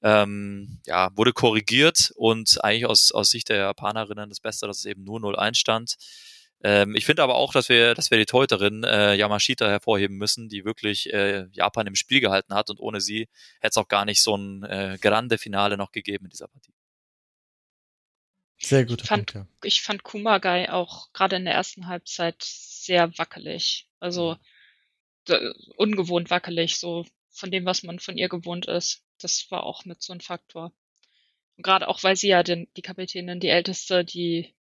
ähm, ja, wurde korrigiert und eigentlich aus, aus Sicht der Japanerinnen das Beste, dass es eben nur 0-1 stand. Ähm, ich finde aber auch, dass wir, dass wir die Teuterin äh, Yamashita hervorheben müssen, die wirklich äh, Japan im Spiel gehalten hat und ohne sie hätte es auch gar nicht so ein äh, grande Finale noch gegeben in dieser Partie. Sehr gut. Ich fand, Punkt, ja. ich fand Kumagai auch gerade in der ersten Halbzeit sehr wackelig. Also mhm. ungewohnt wackelig, so von dem, was man von ihr gewohnt ist das war auch mit so ein Faktor. Und gerade auch, weil sie ja den, die Kapitänin, die älteste, die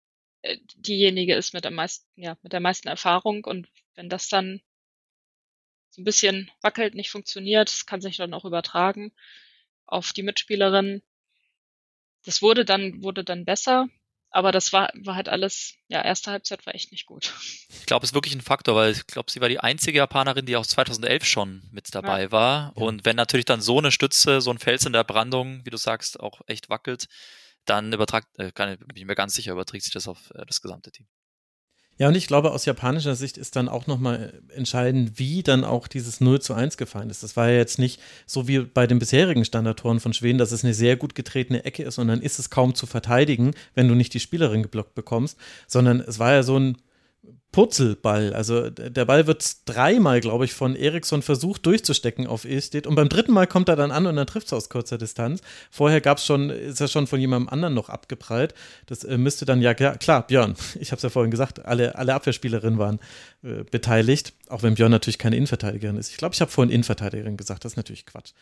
diejenige ist mit der meisten, ja, mit der meisten Erfahrung und wenn das dann so ein bisschen wackelt, nicht funktioniert, das kann sich dann auch übertragen auf die Mitspielerin. Das wurde dann, wurde dann besser, aber das war, war halt alles, ja, erste Halbzeit war echt nicht gut. Ich glaube, es ist wirklich ein Faktor, weil ich glaube, sie war die einzige Japanerin, die auch 2011 schon mit dabei ja. war. Und wenn natürlich dann so eine Stütze, so ein Fels in der Brandung, wie du sagst, auch echt wackelt, dann übertragt, äh, kann, bin mir ganz sicher, überträgt sich das auf äh, das gesamte Team. Ja, und ich glaube, aus japanischer Sicht ist dann auch nochmal entscheidend, wie dann auch dieses 0 zu 1 gefallen ist. Das war ja jetzt nicht so wie bei den bisherigen Standardtoren von Schweden, dass es eine sehr gut getretene Ecke ist und dann ist es kaum zu verteidigen, wenn du nicht die Spielerin geblockt bekommst, sondern es war ja so ein Purzelball. Also der Ball wird dreimal, glaube ich, von Eriksson versucht durchzustecken auf Ilstedt und beim dritten Mal kommt er dann an und dann trifft es aus kurzer Distanz. Vorher gab es schon, ist er schon von jemandem anderen noch abgeprallt. Das äh, müsste dann ja, klar, Björn, ich habe es ja vorhin gesagt, alle, alle Abwehrspielerinnen waren äh, beteiligt, auch wenn Björn natürlich keine Innenverteidigerin ist. Ich glaube, ich habe vorhin Innenverteidigerin gesagt, das ist natürlich Quatsch.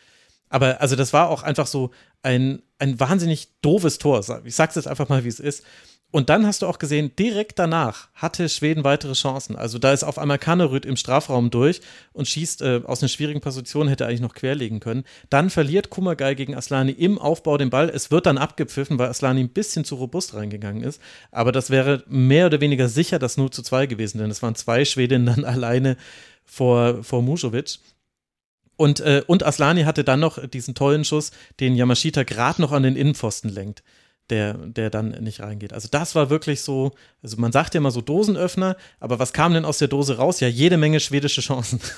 Aber also das war auch einfach so ein, ein wahnsinnig doofes Tor. Ich sag's jetzt einfach mal, wie es ist. Und dann hast du auch gesehen, direkt danach hatte Schweden weitere Chancen. Also da ist auf einmal Kannerüt im Strafraum durch und schießt äh, aus einer schwierigen Position, hätte eigentlich noch querlegen können. Dann verliert Kummergei gegen Aslani im Aufbau den Ball. Es wird dann abgepfiffen, weil Aslani ein bisschen zu robust reingegangen ist. Aber das wäre mehr oder weniger sicher das 0 zu 2 gewesen, denn es waren zwei Schwedinnen dann alleine vor, vor Musovic. Und, äh, und Aslani hatte dann noch diesen tollen Schuss, den Yamashita gerade noch an den Innenpfosten lenkt der, der dann nicht reingeht. Also das war wirklich so, also man sagt ja immer so Dosenöffner, aber was kam denn aus der Dose raus? Ja, jede Menge schwedische Chancen.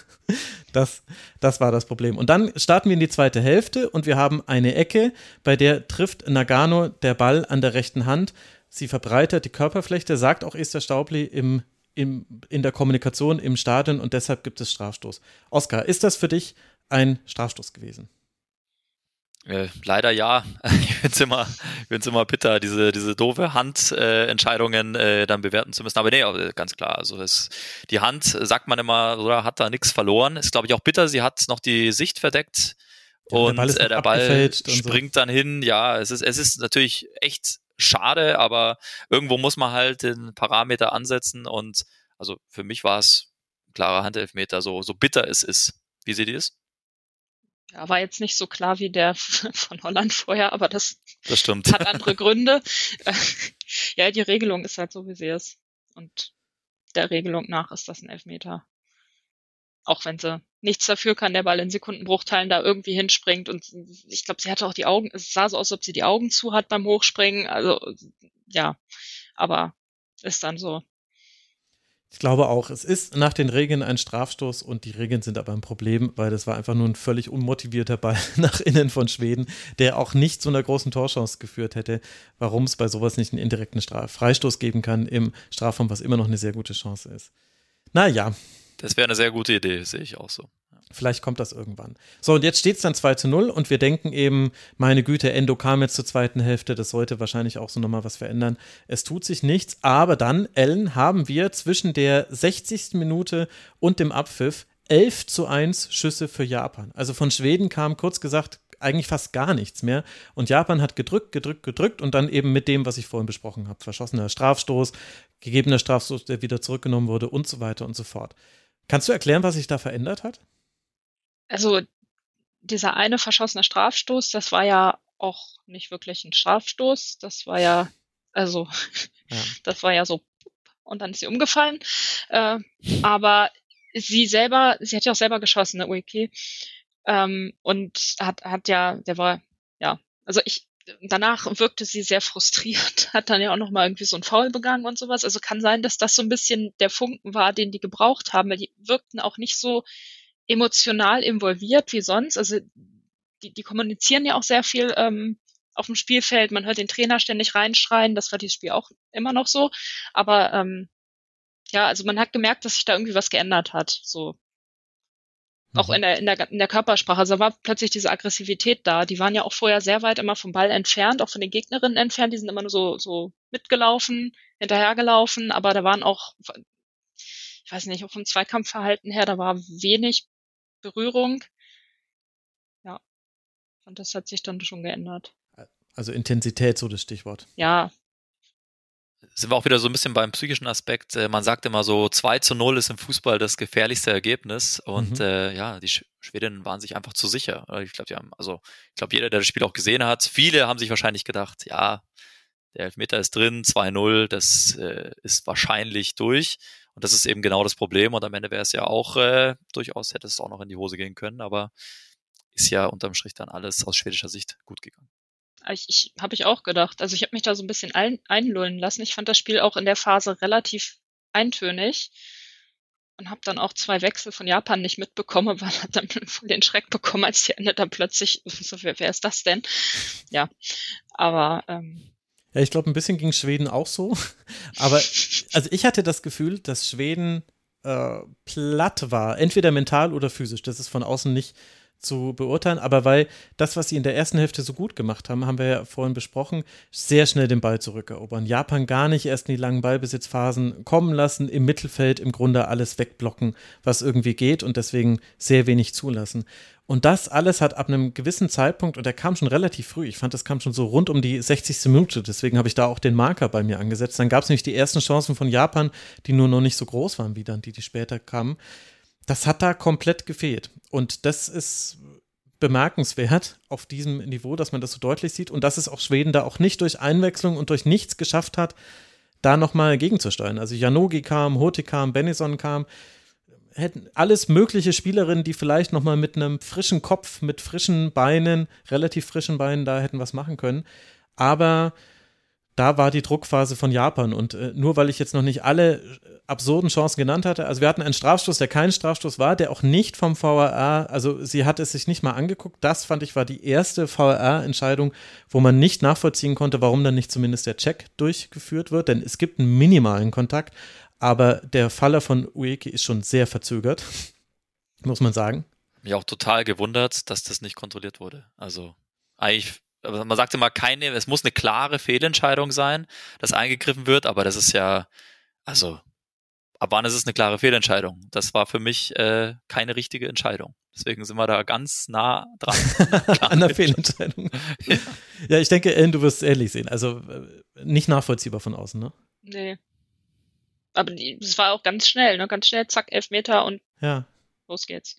Das, das war das Problem. Und dann starten wir in die zweite Hälfte und wir haben eine Ecke, bei der trifft Nagano der Ball an der rechten Hand. Sie verbreitert die Körperflechte, sagt auch Esther Staubli im, im, in der Kommunikation im Stadion und deshalb gibt es Strafstoß. Oskar, ist das für dich ein Strafstoß gewesen? Äh, leider ja. Ich finde es immer, immer bitter, diese, diese doofe Handentscheidungen äh, äh, dann bewerten zu müssen. Aber nee, ganz klar. Also es, die Hand, sagt man immer, oder hat da nichts verloren. Ist, glaube ich, auch bitter. Sie hat noch die Sicht verdeckt. Ja, und der Ball, äh, der Ball springt so. dann hin. Ja, es ist, es ist natürlich echt schade, aber irgendwo muss man halt den Parameter ansetzen. Und also für mich war es ein klarer Handelfmeter, so, so bitter es ist. Wie seht ihr es? Ja, war jetzt nicht so klar wie der von Holland vorher, aber das, das hat andere Gründe. ja, die Regelung ist halt so, wie sie ist. Und der Regelung nach ist das ein Elfmeter. Auch wenn sie nichts dafür kann, der Ball in Sekundenbruchteilen da irgendwie hinspringt. Und ich glaube, sie hatte auch die Augen, es sah so aus, als ob sie die Augen zu hat beim Hochspringen. Also, ja, aber ist dann so. Ich glaube auch, es ist nach den Regeln ein Strafstoß und die Regeln sind aber ein Problem, weil das war einfach nur ein völlig unmotivierter Ball nach innen von Schweden, der auch nicht zu einer großen Torchance geführt hätte, warum es bei sowas nicht einen indirekten Straf Freistoß geben kann im Strafraum, was immer noch eine sehr gute Chance ist. Naja. Das wäre eine sehr gute Idee, sehe ich auch so. Vielleicht kommt das irgendwann. So, und jetzt steht es dann 2 zu 0 und wir denken eben, meine Güte, Endo kam jetzt zur zweiten Hälfte, das sollte wahrscheinlich auch so nochmal was verändern. Es tut sich nichts, aber dann, Ellen, haben wir zwischen der 60. Minute und dem Abpfiff 11 zu 1 Schüsse für Japan. Also von Schweden kam kurz gesagt eigentlich fast gar nichts mehr. Und Japan hat gedrückt, gedrückt, gedrückt und dann eben mit dem, was ich vorhin besprochen habe, verschossener Strafstoß, gegebener Strafstoß, der wieder zurückgenommen wurde und so weiter und so fort. Kannst du erklären, was sich da verändert hat? Also dieser eine verschossene Strafstoß, das war ja auch nicht wirklich ein Strafstoß. Das war ja, also, ja. das war ja so, und dann ist sie umgefallen. Äh, aber sie selber, sie hat ja auch selber geschossen, ne, Ueke. Ähm, und hat, hat ja, der war, ja, also ich, danach wirkte sie sehr frustriert, hat dann ja auch nochmal irgendwie so ein Foul begangen und sowas. Also kann sein, dass das so ein bisschen der Funken war, den die gebraucht haben, weil die wirkten auch nicht so emotional involviert wie sonst. Also die, die kommunizieren ja auch sehr viel ähm, auf dem Spielfeld. Man hört den Trainer ständig reinschreien. Das war dieses Spiel auch immer noch so. Aber ähm, ja, also man hat gemerkt, dass sich da irgendwie was geändert hat. So auch mhm. in der, in der, in der Körpersprache. Also da war plötzlich diese Aggressivität da. Die waren ja auch vorher sehr weit immer vom Ball entfernt, auch von den Gegnerinnen entfernt. Die sind immer nur so, so mitgelaufen, hinterhergelaufen, aber da waren auch, ich weiß nicht, auch vom Zweikampfverhalten her, da war wenig Berührung. Ja. Und das hat sich dann schon geändert. Also Intensität, so das Stichwort. Ja. Sind wir auch wieder so ein bisschen beim psychischen Aspekt. Äh, man sagt immer so, 2 zu 0 ist im Fußball das gefährlichste Ergebnis. Und mhm. äh, ja, die Schwedinnen waren sich einfach zu sicher. Ich glaube, die haben, also ich glaube, jeder, der das Spiel auch gesehen hat, viele haben sich wahrscheinlich gedacht, ja, der Elfmeter ist drin, 2-0, das äh, ist wahrscheinlich durch. Und das ist eben genau das Problem. Und am Ende wäre es ja auch äh, durchaus, hätte es auch noch in die Hose gehen können, aber ist ja unterm Strich dann alles aus schwedischer Sicht gut gegangen. Ich, ich habe ich auch gedacht. Also ich habe mich da so ein bisschen ein, einlullen lassen. Ich fand das Spiel auch in der Phase relativ eintönig und habe dann auch zwei Wechsel von Japan nicht mitbekommen, weil hat dann voll den Schreck bekommen, als die Ende dann plötzlich, so, wer, wer ist das denn? Ja, aber ähm, ja, ich glaube, ein bisschen ging Schweden auch so. Aber also ich hatte das Gefühl, dass Schweden äh, platt war, entweder mental oder physisch. Das ist von außen nicht, zu beurteilen, aber weil das, was sie in der ersten Hälfte so gut gemacht haben, haben wir ja vorhin besprochen, sehr schnell den Ball zurückerobern. Japan gar nicht erst in die langen Ballbesitzphasen kommen lassen, im Mittelfeld im Grunde alles wegblocken, was irgendwie geht und deswegen sehr wenig zulassen. Und das alles hat ab einem gewissen Zeitpunkt, und der kam schon relativ früh, ich fand, das kam schon so rund um die 60. Minute, deswegen habe ich da auch den Marker bei mir angesetzt. Dann gab es nämlich die ersten Chancen von Japan, die nur noch nicht so groß waren wie dann die, die später kamen. Das hat da komplett gefehlt. Und das ist bemerkenswert auf diesem Niveau, dass man das so deutlich sieht und dass es auch Schweden da auch nicht durch Einwechslung und durch nichts geschafft hat, da nochmal gegenzusteuern. Also Janogi kam, Hote kam, Benison kam, hätten alles mögliche Spielerinnen, die vielleicht nochmal mit einem frischen Kopf, mit frischen Beinen, relativ frischen Beinen da hätten was machen können. Aber da war die Druckphase von Japan. Und äh, nur weil ich jetzt noch nicht alle absurden Chancen genannt hatte, also wir hatten einen Strafstoß, der kein Strafstoß war, der auch nicht vom VAR, also sie hat es sich nicht mal angeguckt. Das fand ich war die erste VAR-Entscheidung, wo man nicht nachvollziehen konnte, warum dann nicht zumindest der Check durchgeführt wird. Denn es gibt einen minimalen Kontakt, aber der Faller von Ueki ist schon sehr verzögert, muss man sagen. Mich auch total gewundert, dass das nicht kontrolliert wurde. Also eigentlich man sagt immer keine, es muss eine klare Fehlentscheidung sein, dass eingegriffen wird, aber das ist ja, also, ab wann ist es eine klare Fehlentscheidung? Das war für mich äh, keine richtige Entscheidung. Deswegen sind wir da ganz nah dran. An der Fehlentscheidung. ja. ja. ich denke, Ellen, du wirst es ehrlich sehen. Also äh, nicht nachvollziehbar von außen, ne? Nee. Aber es war auch ganz schnell, ne? Ganz schnell, zack, elf Meter und ja. los geht's.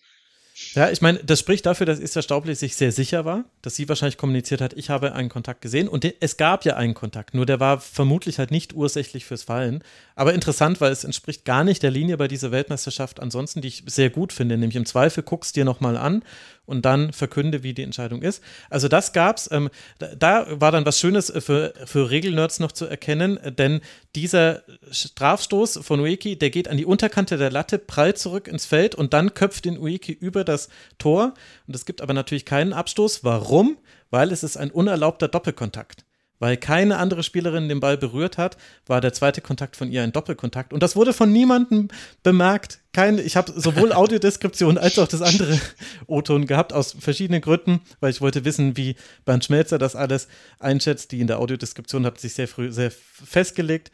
Ja, ich meine, das spricht dafür, dass Esther Staubli sich sehr sicher war, dass sie wahrscheinlich kommuniziert hat, ich habe einen Kontakt gesehen und es gab ja einen Kontakt, nur der war vermutlich halt nicht ursächlich fürs Fallen. Aber interessant, weil es entspricht gar nicht der Linie bei dieser Weltmeisterschaft ansonsten, die ich sehr gut finde, nämlich im Zweifel guckst dir nochmal an und dann verkünde, wie die Entscheidung ist. Also das gab's. Ähm, da war dann was Schönes für, für Regelnerds noch zu erkennen, denn dieser Strafstoß von Ueki, der geht an die Unterkante der Latte, prallt zurück ins Feld und dann köpft den Ueki über das Tor. Und es gibt aber natürlich keinen Abstoß. Warum? Weil es ist ein unerlaubter Doppelkontakt weil keine andere Spielerin den Ball berührt hat, war der zweite Kontakt von ihr ein Doppelkontakt. Und das wurde von niemandem bemerkt. Kein, ich habe sowohl Audiodeskription als auch das andere O-Ton gehabt, aus verschiedenen Gründen, weil ich wollte wissen, wie Bernd Schmelzer das alles einschätzt. Die in der Audiodeskription hat sich sehr früh sehr festgelegt.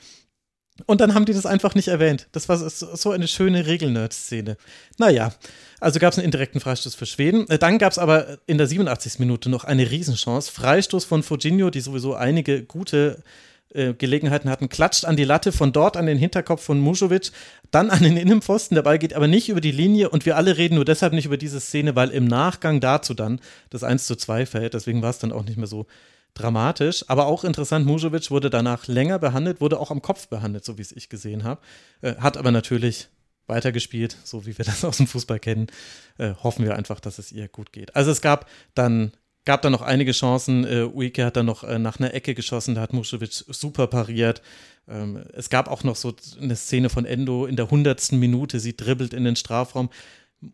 Und dann haben die das einfach nicht erwähnt. Das war so eine schöne Regel-Nerd-Szene. Naja, also gab es einen indirekten Freistoß für Schweden. Äh, dann gab es aber in der 87. Minute noch eine Riesenchance. Freistoß von Fujinho, die sowieso einige gute äh, Gelegenheiten hatten, klatscht an die Latte, von dort an den Hinterkopf von Musovic, dann an den Innenpfosten. Der Ball geht aber nicht über die Linie und wir alle reden nur deshalb nicht über diese Szene, weil im Nachgang dazu dann das 1 zu 2 fällt. Deswegen war es dann auch nicht mehr so dramatisch, aber auch interessant, Mujovic wurde danach länger behandelt, wurde auch am Kopf behandelt, so wie es ich gesehen habe. Äh, hat aber natürlich weitergespielt, so wie wir das aus dem Fußball kennen. Äh, hoffen wir einfach, dass es ihr gut geht. Also es gab dann gab dann noch einige Chancen. Äh, Uike hat dann noch äh, nach einer Ecke geschossen, da hat Muschewitsch super pariert. Ähm, es gab auch noch so eine Szene von Endo in der hundertsten Minute, sie dribbelt in den Strafraum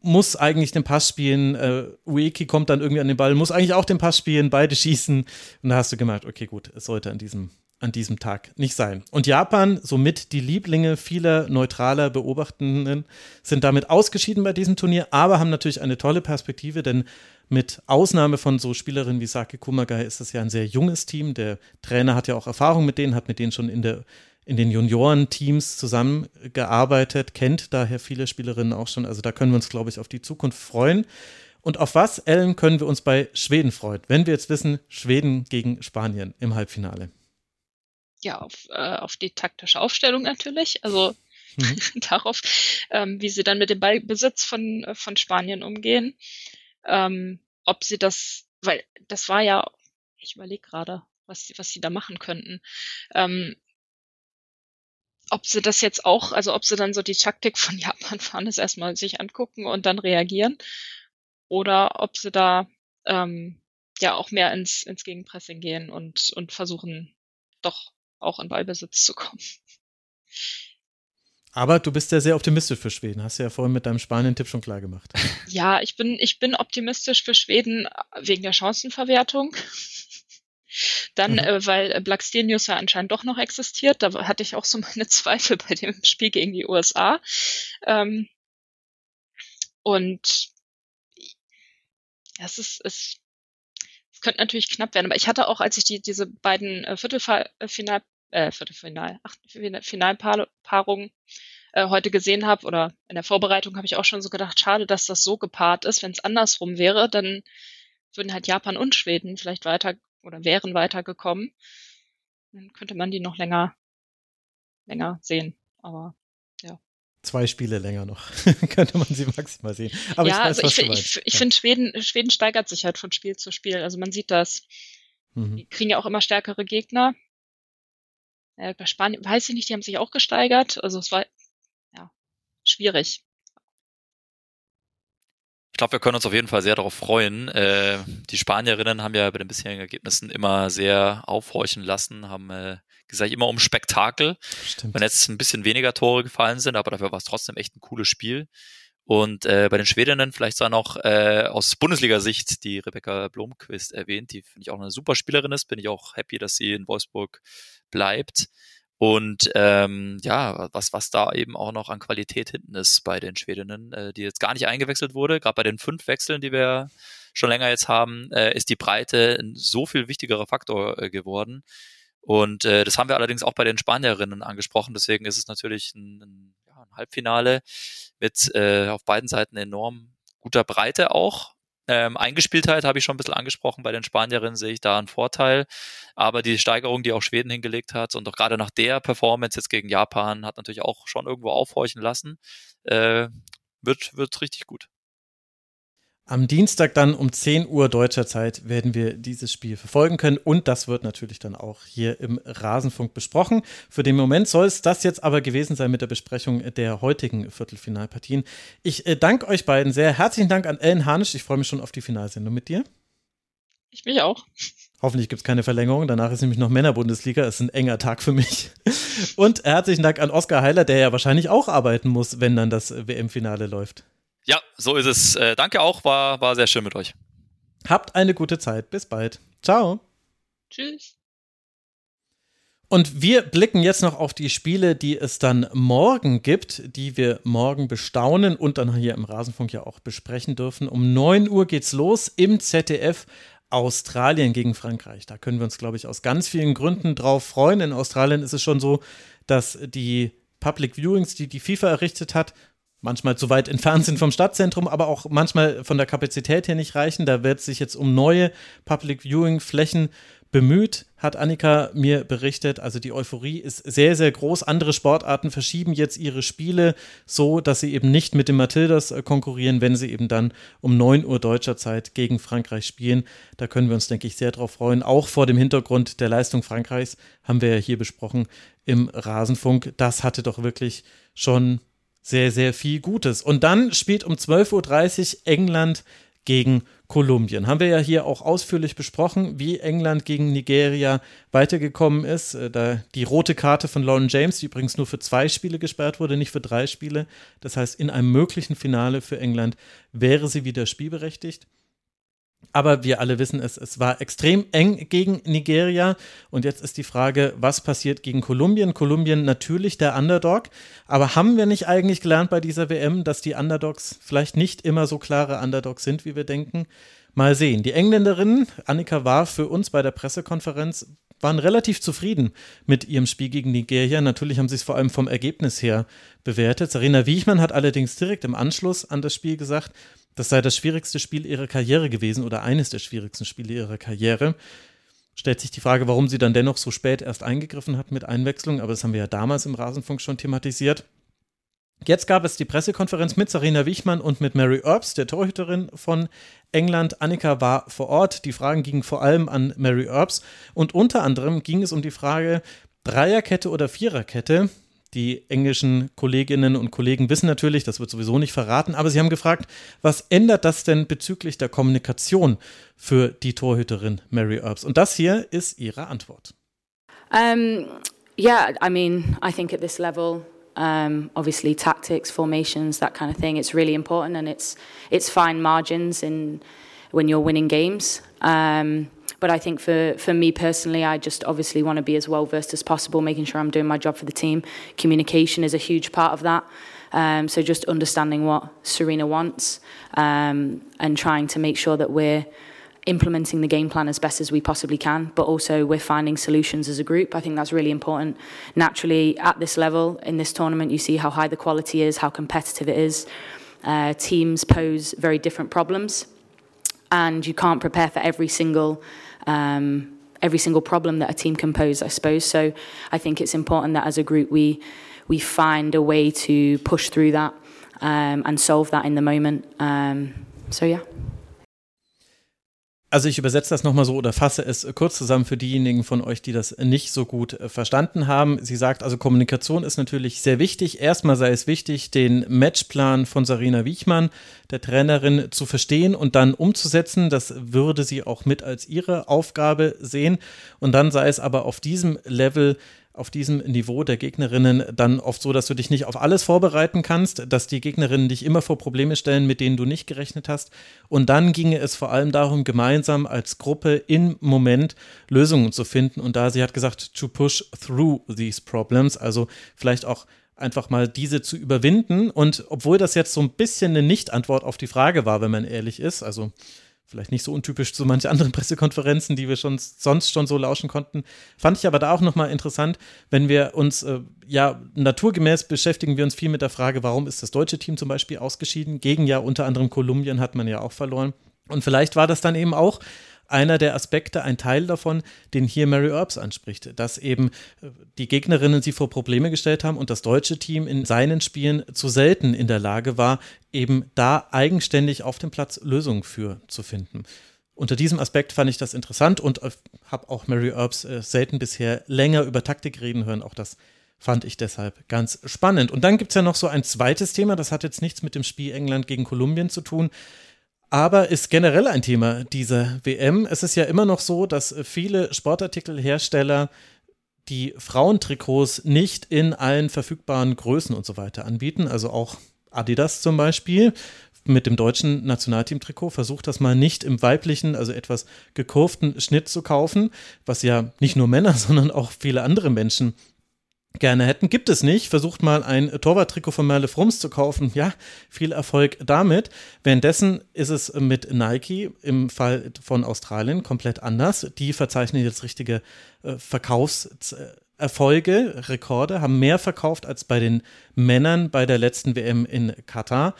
muss eigentlich den Pass spielen. Äh, Ueki kommt dann irgendwie an den Ball, muss eigentlich auch den Pass spielen, beide schießen. Und da hast du gemerkt, okay, gut, es sollte an diesem, an diesem Tag nicht sein. Und Japan, somit die Lieblinge vieler neutraler Beobachtenden, sind damit ausgeschieden bei diesem Turnier, aber haben natürlich eine tolle Perspektive, denn mit Ausnahme von so Spielerinnen wie Saki Kumagai ist das ja ein sehr junges Team. Der Trainer hat ja auch Erfahrung mit denen, hat mit denen schon in der in den Juniorenteams zusammengearbeitet, kennt daher viele Spielerinnen auch schon. Also da können wir uns, glaube ich, auf die Zukunft freuen. Und auf was, Ellen, können wir uns bei Schweden freuen, wenn wir jetzt wissen, Schweden gegen Spanien im Halbfinale? Ja, auf, äh, auf die taktische Aufstellung natürlich. Also mhm. darauf, ähm, wie sie dann mit dem Ballbesitz von, äh, von Spanien umgehen. Ähm, ob sie das, weil das war ja, ich überlege gerade, was, was sie da machen könnten. Ähm, ob sie das jetzt auch, also ob sie dann so die Taktik von Japan fahren, ist erstmal sich angucken und dann reagieren. Oder ob sie da ähm, ja auch mehr ins, ins Gegenpressing gehen und, und versuchen, doch auch in Ballbesitz zu kommen. Aber du bist ja sehr optimistisch für Schweden, hast du ja vorhin mit deinem Spanien-Tipp schon klar gemacht. Ja, ich bin, ich bin optimistisch für Schweden wegen der Chancenverwertung. Dann, mhm. äh, weil Blackstenius ja anscheinend doch noch existiert, da hatte ich auch so meine Zweifel bei dem Spiel gegen die USA. Ähm, und es ist, es, es könnte natürlich knapp werden, aber ich hatte auch, als ich die, diese beiden äh, Viertelfinal, äh, Viertelfinal, ach, Finalpaarungen äh, heute gesehen habe oder in der Vorbereitung habe ich auch schon so gedacht, schade, dass das so gepaart ist. Wenn es andersrum wäre, dann würden halt Japan und Schweden vielleicht weiter oder wären weitergekommen. Dann könnte man die noch länger, länger sehen. Aber ja. Zwei Spiele länger noch könnte man sie maximal sehen. Aber ja, ich weiß, also ich, ich, ich ja. finde, Schweden, Schweden steigert sich halt von Spiel zu Spiel. Also man sieht das. Mhm. Die kriegen ja auch immer stärkere Gegner. Äh, bei Spanien weiß ich nicht, die haben sich auch gesteigert. Also es war ja schwierig. Ich glaube, wir können uns auf jeden Fall sehr darauf freuen. Äh, die Spanierinnen haben ja bei den bisherigen Ergebnissen immer sehr aufhorchen lassen, haben äh, gesagt, immer um Spektakel. Stimmt. Wenn jetzt ein bisschen weniger Tore gefallen sind, aber dafür war es trotzdem echt ein cooles Spiel. Und äh, bei den Schwedinnen vielleicht zwar noch äh, aus Bundesliga-Sicht die Rebecca Blomqvist erwähnt, die finde ich auch eine super Spielerin ist, bin ich auch happy, dass sie in Wolfsburg bleibt. Und ähm, ja, was, was da eben auch noch an Qualität hinten ist bei den Schwedinnen, äh, die jetzt gar nicht eingewechselt wurde, gerade bei den fünf Wechseln, die wir schon länger jetzt haben, äh, ist die Breite ein so viel wichtigerer Faktor äh, geworden. Und äh, das haben wir allerdings auch bei den Spanierinnen angesprochen. Deswegen ist es natürlich ein, ein, ja, ein Halbfinale mit äh, auf beiden Seiten enorm guter Breite auch. Ähm, Eingespieltheit habe ich schon ein bisschen angesprochen. Bei den Spanierinnen sehe ich da einen Vorteil. Aber die Steigerung, die auch Schweden hingelegt hat und auch gerade nach der Performance jetzt gegen Japan, hat natürlich auch schon irgendwo aufhorchen lassen. Äh, wird, wird richtig gut. Am Dienstag dann um 10 Uhr deutscher Zeit werden wir dieses Spiel verfolgen können und das wird natürlich dann auch hier im Rasenfunk besprochen. Für den Moment soll es das jetzt aber gewesen sein mit der Besprechung der heutigen Viertelfinalpartien. Ich äh, danke euch beiden sehr. Herzlichen Dank an Ellen Hanisch. Ich freue mich schon auf die Finalsendung mit dir. Ich mich auch. Hoffentlich gibt es keine Verlängerung. Danach ist nämlich noch Männerbundesliga. Ist ein enger Tag für mich. Und herzlichen Dank an Oskar Heiler, der ja wahrscheinlich auch arbeiten muss, wenn dann das WM-Finale läuft. Ja, so ist es. Äh, danke auch, war, war sehr schön mit euch. Habt eine gute Zeit. Bis bald. Ciao. Tschüss. Und wir blicken jetzt noch auf die Spiele, die es dann morgen gibt, die wir morgen bestaunen und dann hier im Rasenfunk ja auch besprechen dürfen. Um 9 Uhr geht's los im ZDF. Australien gegen Frankreich. Da können wir uns, glaube ich, aus ganz vielen Gründen drauf freuen. In Australien ist es schon so, dass die Public Viewings, die die FIFA errichtet hat, manchmal zu weit entfernt sind vom Stadtzentrum, aber auch manchmal von der Kapazität her nicht reichen. Da wird sich jetzt um neue Public Viewing Flächen bemüht, hat Annika mir berichtet. Also die Euphorie ist sehr, sehr groß. Andere Sportarten verschieben jetzt ihre Spiele so, dass sie eben nicht mit den Matildas äh, konkurrieren, wenn sie eben dann um 9 Uhr deutscher Zeit gegen Frankreich spielen. Da können wir uns, denke ich, sehr drauf freuen. Auch vor dem Hintergrund der Leistung Frankreichs haben wir ja hier besprochen im Rasenfunk. Das hatte doch wirklich schon sehr, sehr viel Gutes. Und dann spielt um 12.30 Uhr England gegen Kolumbien. Haben wir ja hier auch ausführlich besprochen, wie England gegen Nigeria weitergekommen ist. Äh, da die rote Karte von Lauren James, die übrigens nur für zwei Spiele gesperrt wurde, nicht für drei Spiele. Das heißt, in einem möglichen Finale für England wäre sie wieder spielberechtigt. Aber wir alle wissen es, es war extrem eng gegen Nigeria. Und jetzt ist die Frage, was passiert gegen Kolumbien? Kolumbien natürlich der Underdog. Aber haben wir nicht eigentlich gelernt bei dieser WM, dass die Underdogs vielleicht nicht immer so klare Underdogs sind, wie wir denken? Mal sehen. Die Engländerinnen, Annika war für uns bei der Pressekonferenz, waren relativ zufrieden mit ihrem Spiel gegen Nigeria. Natürlich haben sie es vor allem vom Ergebnis her bewertet. Sarina Wiechmann hat allerdings direkt im Anschluss an das Spiel gesagt, das sei das schwierigste Spiel ihrer Karriere gewesen oder eines der schwierigsten Spiele ihrer Karriere. Stellt sich die Frage, warum sie dann dennoch so spät erst eingegriffen hat mit Einwechslung, aber das haben wir ja damals im Rasenfunk schon thematisiert. Jetzt gab es die Pressekonferenz mit Sarina Wichmann und mit Mary Earps, der Torhüterin von England. Annika war vor Ort. Die Fragen gingen vor allem an Mary Earps und unter anderem ging es um die Frage Dreierkette oder Viererkette. Die englischen Kolleginnen und Kollegen wissen natürlich, das wird sowieso nicht verraten, aber sie haben gefragt, was ändert das denn bezüglich der Kommunikation für die Torhüterin Mary Earps? Und das hier ist ihre Antwort. Um, yeah, I mean, I think at this level, um, obviously tactics, formations, that kind of thing, it's really important and it's it's fine margins in when you're winning games. Um, But I think for, for me personally, I just obviously want to be as well versed as possible, making sure I'm doing my job for the team. Communication is a huge part of that. Um, so just understanding what Serena wants um, and trying to make sure that we're implementing the game plan as best as we possibly can, but also we're finding solutions as a group. I think that's really important. Naturally, at this level in this tournament, you see how high the quality is, how competitive it is. Uh, teams pose very different problems, and you can't prepare for every single. Um, every single problem that a team can pose, I suppose. So I think it's important that as a group we we find a way to push through that um, and solve that in the moment. Um, so yeah. Also ich übersetze das nochmal so oder fasse es kurz zusammen für diejenigen von euch, die das nicht so gut äh, verstanden haben. Sie sagt also, Kommunikation ist natürlich sehr wichtig. Erstmal sei es wichtig, den Matchplan von Sarina Wiechmann, der Trainerin, zu verstehen und dann umzusetzen. Das würde sie auch mit als ihre Aufgabe sehen. Und dann sei es aber auf diesem Level auf diesem Niveau der Gegnerinnen dann oft so, dass du dich nicht auf alles vorbereiten kannst, dass die Gegnerinnen dich immer vor Probleme stellen, mit denen du nicht gerechnet hast. Und dann ginge es vor allem darum, gemeinsam als Gruppe im Moment Lösungen zu finden. Und da sie hat gesagt, to push through these problems, also vielleicht auch einfach mal diese zu überwinden. Und obwohl das jetzt so ein bisschen eine Nicht-Antwort auf die Frage war, wenn man ehrlich ist, also vielleicht nicht so untypisch zu manchen anderen Pressekonferenzen, die wir schon sonst schon so lauschen konnten. Fand ich aber da auch nochmal interessant, wenn wir uns, äh, ja, naturgemäß beschäftigen wir uns viel mit der Frage, warum ist das deutsche Team zum Beispiel ausgeschieden? Gegen ja unter anderem Kolumbien hat man ja auch verloren. Und vielleicht war das dann eben auch einer der Aspekte, ein Teil davon, den hier Mary Earps anspricht, dass eben äh, die Gegnerinnen sie vor Probleme gestellt haben und das deutsche Team in seinen Spielen zu selten in der Lage war, eben da eigenständig auf dem Platz Lösungen für zu finden. Unter diesem Aspekt fand ich das interessant und äh, habe auch Mary Earps äh, selten bisher länger über Taktik reden hören. Auch das fand ich deshalb ganz spannend. Und dann gibt es ja noch so ein zweites Thema, das hat jetzt nichts mit dem Spiel England gegen Kolumbien zu tun, aber ist generell ein Thema dieser WM. Es ist ja immer noch so, dass viele Sportartikelhersteller die Frauentrikots nicht in allen verfügbaren Größen und so weiter anbieten. Also auch Adidas zum Beispiel mit dem deutschen Nationalteam-Trikot versucht das mal nicht im weiblichen, also etwas gekurften Schnitt zu kaufen, was ja nicht nur Männer, sondern auch viele andere Menschen gerne hätten. Gibt es nicht. Versucht mal ein Torwarttrikot von Merle Frums zu kaufen. Ja, viel Erfolg damit. Währenddessen ist es mit Nike im Fall von Australien komplett anders. Die verzeichnen jetzt richtige äh, Verkaufserfolge, Rekorde, haben mehr verkauft als bei den Männern bei der letzten WM in Katar.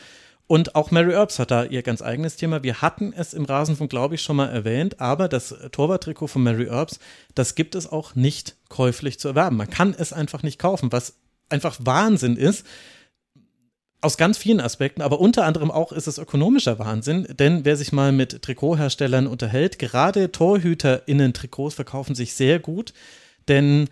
Und auch Mary Earps hat da ihr ganz eigenes Thema. Wir hatten es im Rasenfunk, glaube ich, schon mal erwähnt, aber das Torwarttrikot von Mary Earps, das gibt es auch nicht käuflich zu erwerben. Man kann es einfach nicht kaufen, was einfach Wahnsinn ist. Aus ganz vielen Aspekten, aber unter anderem auch ist es ökonomischer Wahnsinn, denn wer sich mal mit Trikotherstellern unterhält, gerade TorhüterInnen-Trikots verkaufen sich sehr gut, denn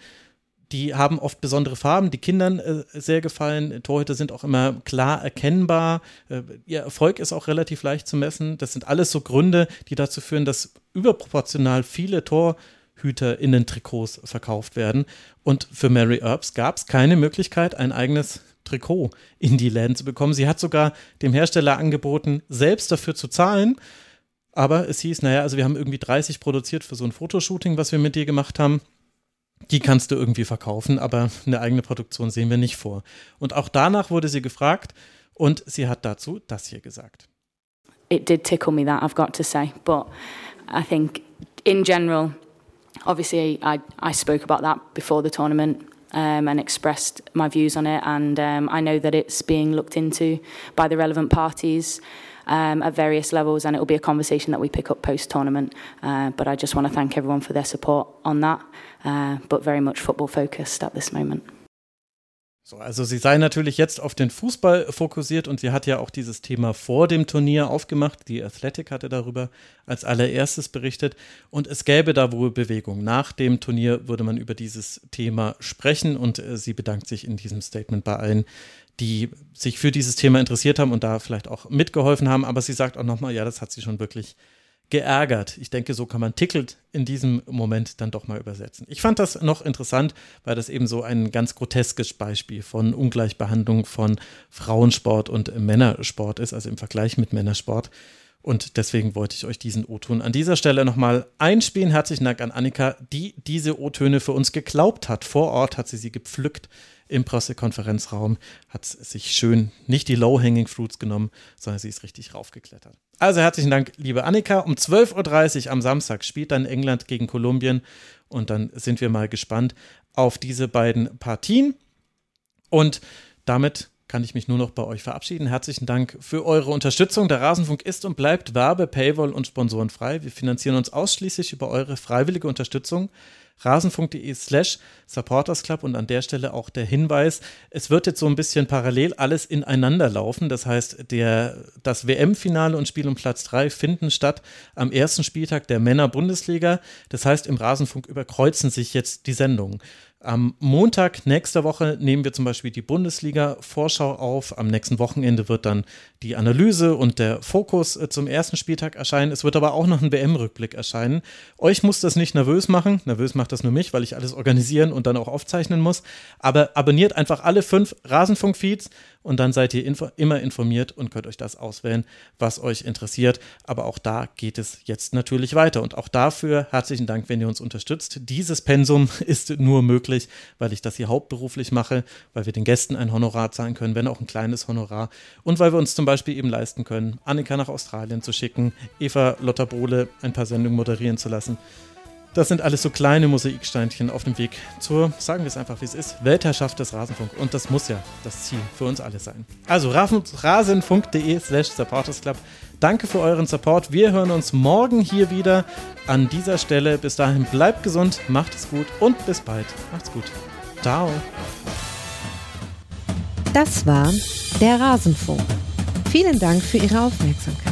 die haben oft besondere Farben, die Kindern äh, sehr gefallen. Torhüter sind auch immer klar erkennbar. Äh, ihr Erfolg ist auch relativ leicht zu messen. Das sind alles so Gründe, die dazu führen, dass überproportional viele TorhüterInnen-Trikots verkauft werden. Und für Mary Earps gab es keine Möglichkeit, ein eigenes Trikot in die Läden zu bekommen. Sie hat sogar dem Hersteller angeboten, selbst dafür zu zahlen. Aber es hieß, naja, also wir haben irgendwie 30 produziert für so ein Fotoshooting, was wir mit dir gemacht haben die kannst du irgendwie verkaufen, aber eine eigene Produktion sehen wir nicht vor. Und auch danach wurde sie gefragt und sie hat dazu das hier gesagt. It did tickle me that, I've got to say, but I think in general, obviously I, I spoke about that before the tournament um, and expressed my views on it and um, I know that it's being looked into by the relevant parties. Um, at various levels, and it will be a conversation that we pick up post tournament. Uh, but I just want to thank everyone for their support on that, uh, but very much football focused at this moment. So, also sie sei natürlich jetzt auf den Fußball fokussiert und sie hat ja auch dieses Thema vor dem Turnier aufgemacht. Die Athletic hatte darüber als allererstes berichtet und es gäbe da wohl Bewegung. Nach dem Turnier würde man über dieses Thema sprechen und äh, sie bedankt sich in diesem Statement bei allen, die sich für dieses Thema interessiert haben und da vielleicht auch mitgeholfen haben. Aber sie sagt auch nochmal, ja, das hat sie schon wirklich geärgert. Ich denke, so kann man tickelt in diesem Moment dann doch mal übersetzen. Ich fand das noch interessant, weil das eben so ein ganz groteskes Beispiel von Ungleichbehandlung von Frauensport und Männersport ist, also im Vergleich mit Männersport. Und deswegen wollte ich euch diesen O-Ton an dieser Stelle nochmal einspielen. Herzlichen Dank an Annika, die diese O-Töne für uns geglaubt hat. Vor Ort hat sie sie gepflückt im Pressekonferenzraum, hat sich schön nicht die Low-Hanging Fruits genommen, sondern sie ist richtig raufgeklettert. Also herzlichen Dank, liebe Annika. Um 12.30 Uhr am Samstag spielt dann England gegen Kolumbien und dann sind wir mal gespannt auf diese beiden Partien. Und damit kann ich mich nur noch bei euch verabschieden. Herzlichen Dank für eure Unterstützung. Der Rasenfunk ist und bleibt Werbe, Paywall und Sponsorenfrei. Wir finanzieren uns ausschließlich über eure freiwillige Unterstützung rasenfunk.de slash supportersclub und an der Stelle auch der Hinweis, es wird jetzt so ein bisschen parallel alles ineinander laufen. Das heißt, der, das WM-Finale und Spiel um Platz 3 finden statt am ersten Spieltag der Männer-Bundesliga. Das heißt, im Rasenfunk überkreuzen sich jetzt die Sendungen. Am Montag nächster Woche nehmen wir zum Beispiel die Bundesliga-Vorschau auf. Am nächsten Wochenende wird dann die Analyse und der Fokus äh, zum ersten Spieltag erscheinen. Es wird aber auch noch ein WM-Rückblick erscheinen. Euch muss das nicht nervös machen. Nervös macht das nur mich, weil ich alles organisieren und dann auch aufzeichnen muss. Aber abonniert einfach alle fünf Rasenfunk-Feeds und dann seid ihr info immer informiert und könnt euch das auswählen, was euch interessiert. Aber auch da geht es jetzt natürlich weiter. Und auch dafür herzlichen Dank, wenn ihr uns unterstützt. Dieses Pensum ist nur möglich, weil ich das hier hauptberuflich mache, weil wir den Gästen ein Honorar zahlen können, wenn auch ein kleines Honorar. Und weil wir uns zum Beispiel eben leisten können, Annika nach Australien zu schicken, Eva Lotterbohle ein paar Sendungen moderieren zu lassen. Das sind alles so kleine Mosaiksteinchen auf dem Weg zur, sagen wir es einfach wie es ist, Weltherrschaft des Rasenfunk. Und das muss ja das Ziel für uns alle sein. Also rasenfunk.de slash supportersclub. Danke für euren Support. Wir hören uns morgen hier wieder an dieser Stelle. Bis dahin bleibt gesund, macht es gut und bis bald. Macht's gut. Ciao. Das war der Rasenfunk. Vielen Dank für Ihre Aufmerksamkeit.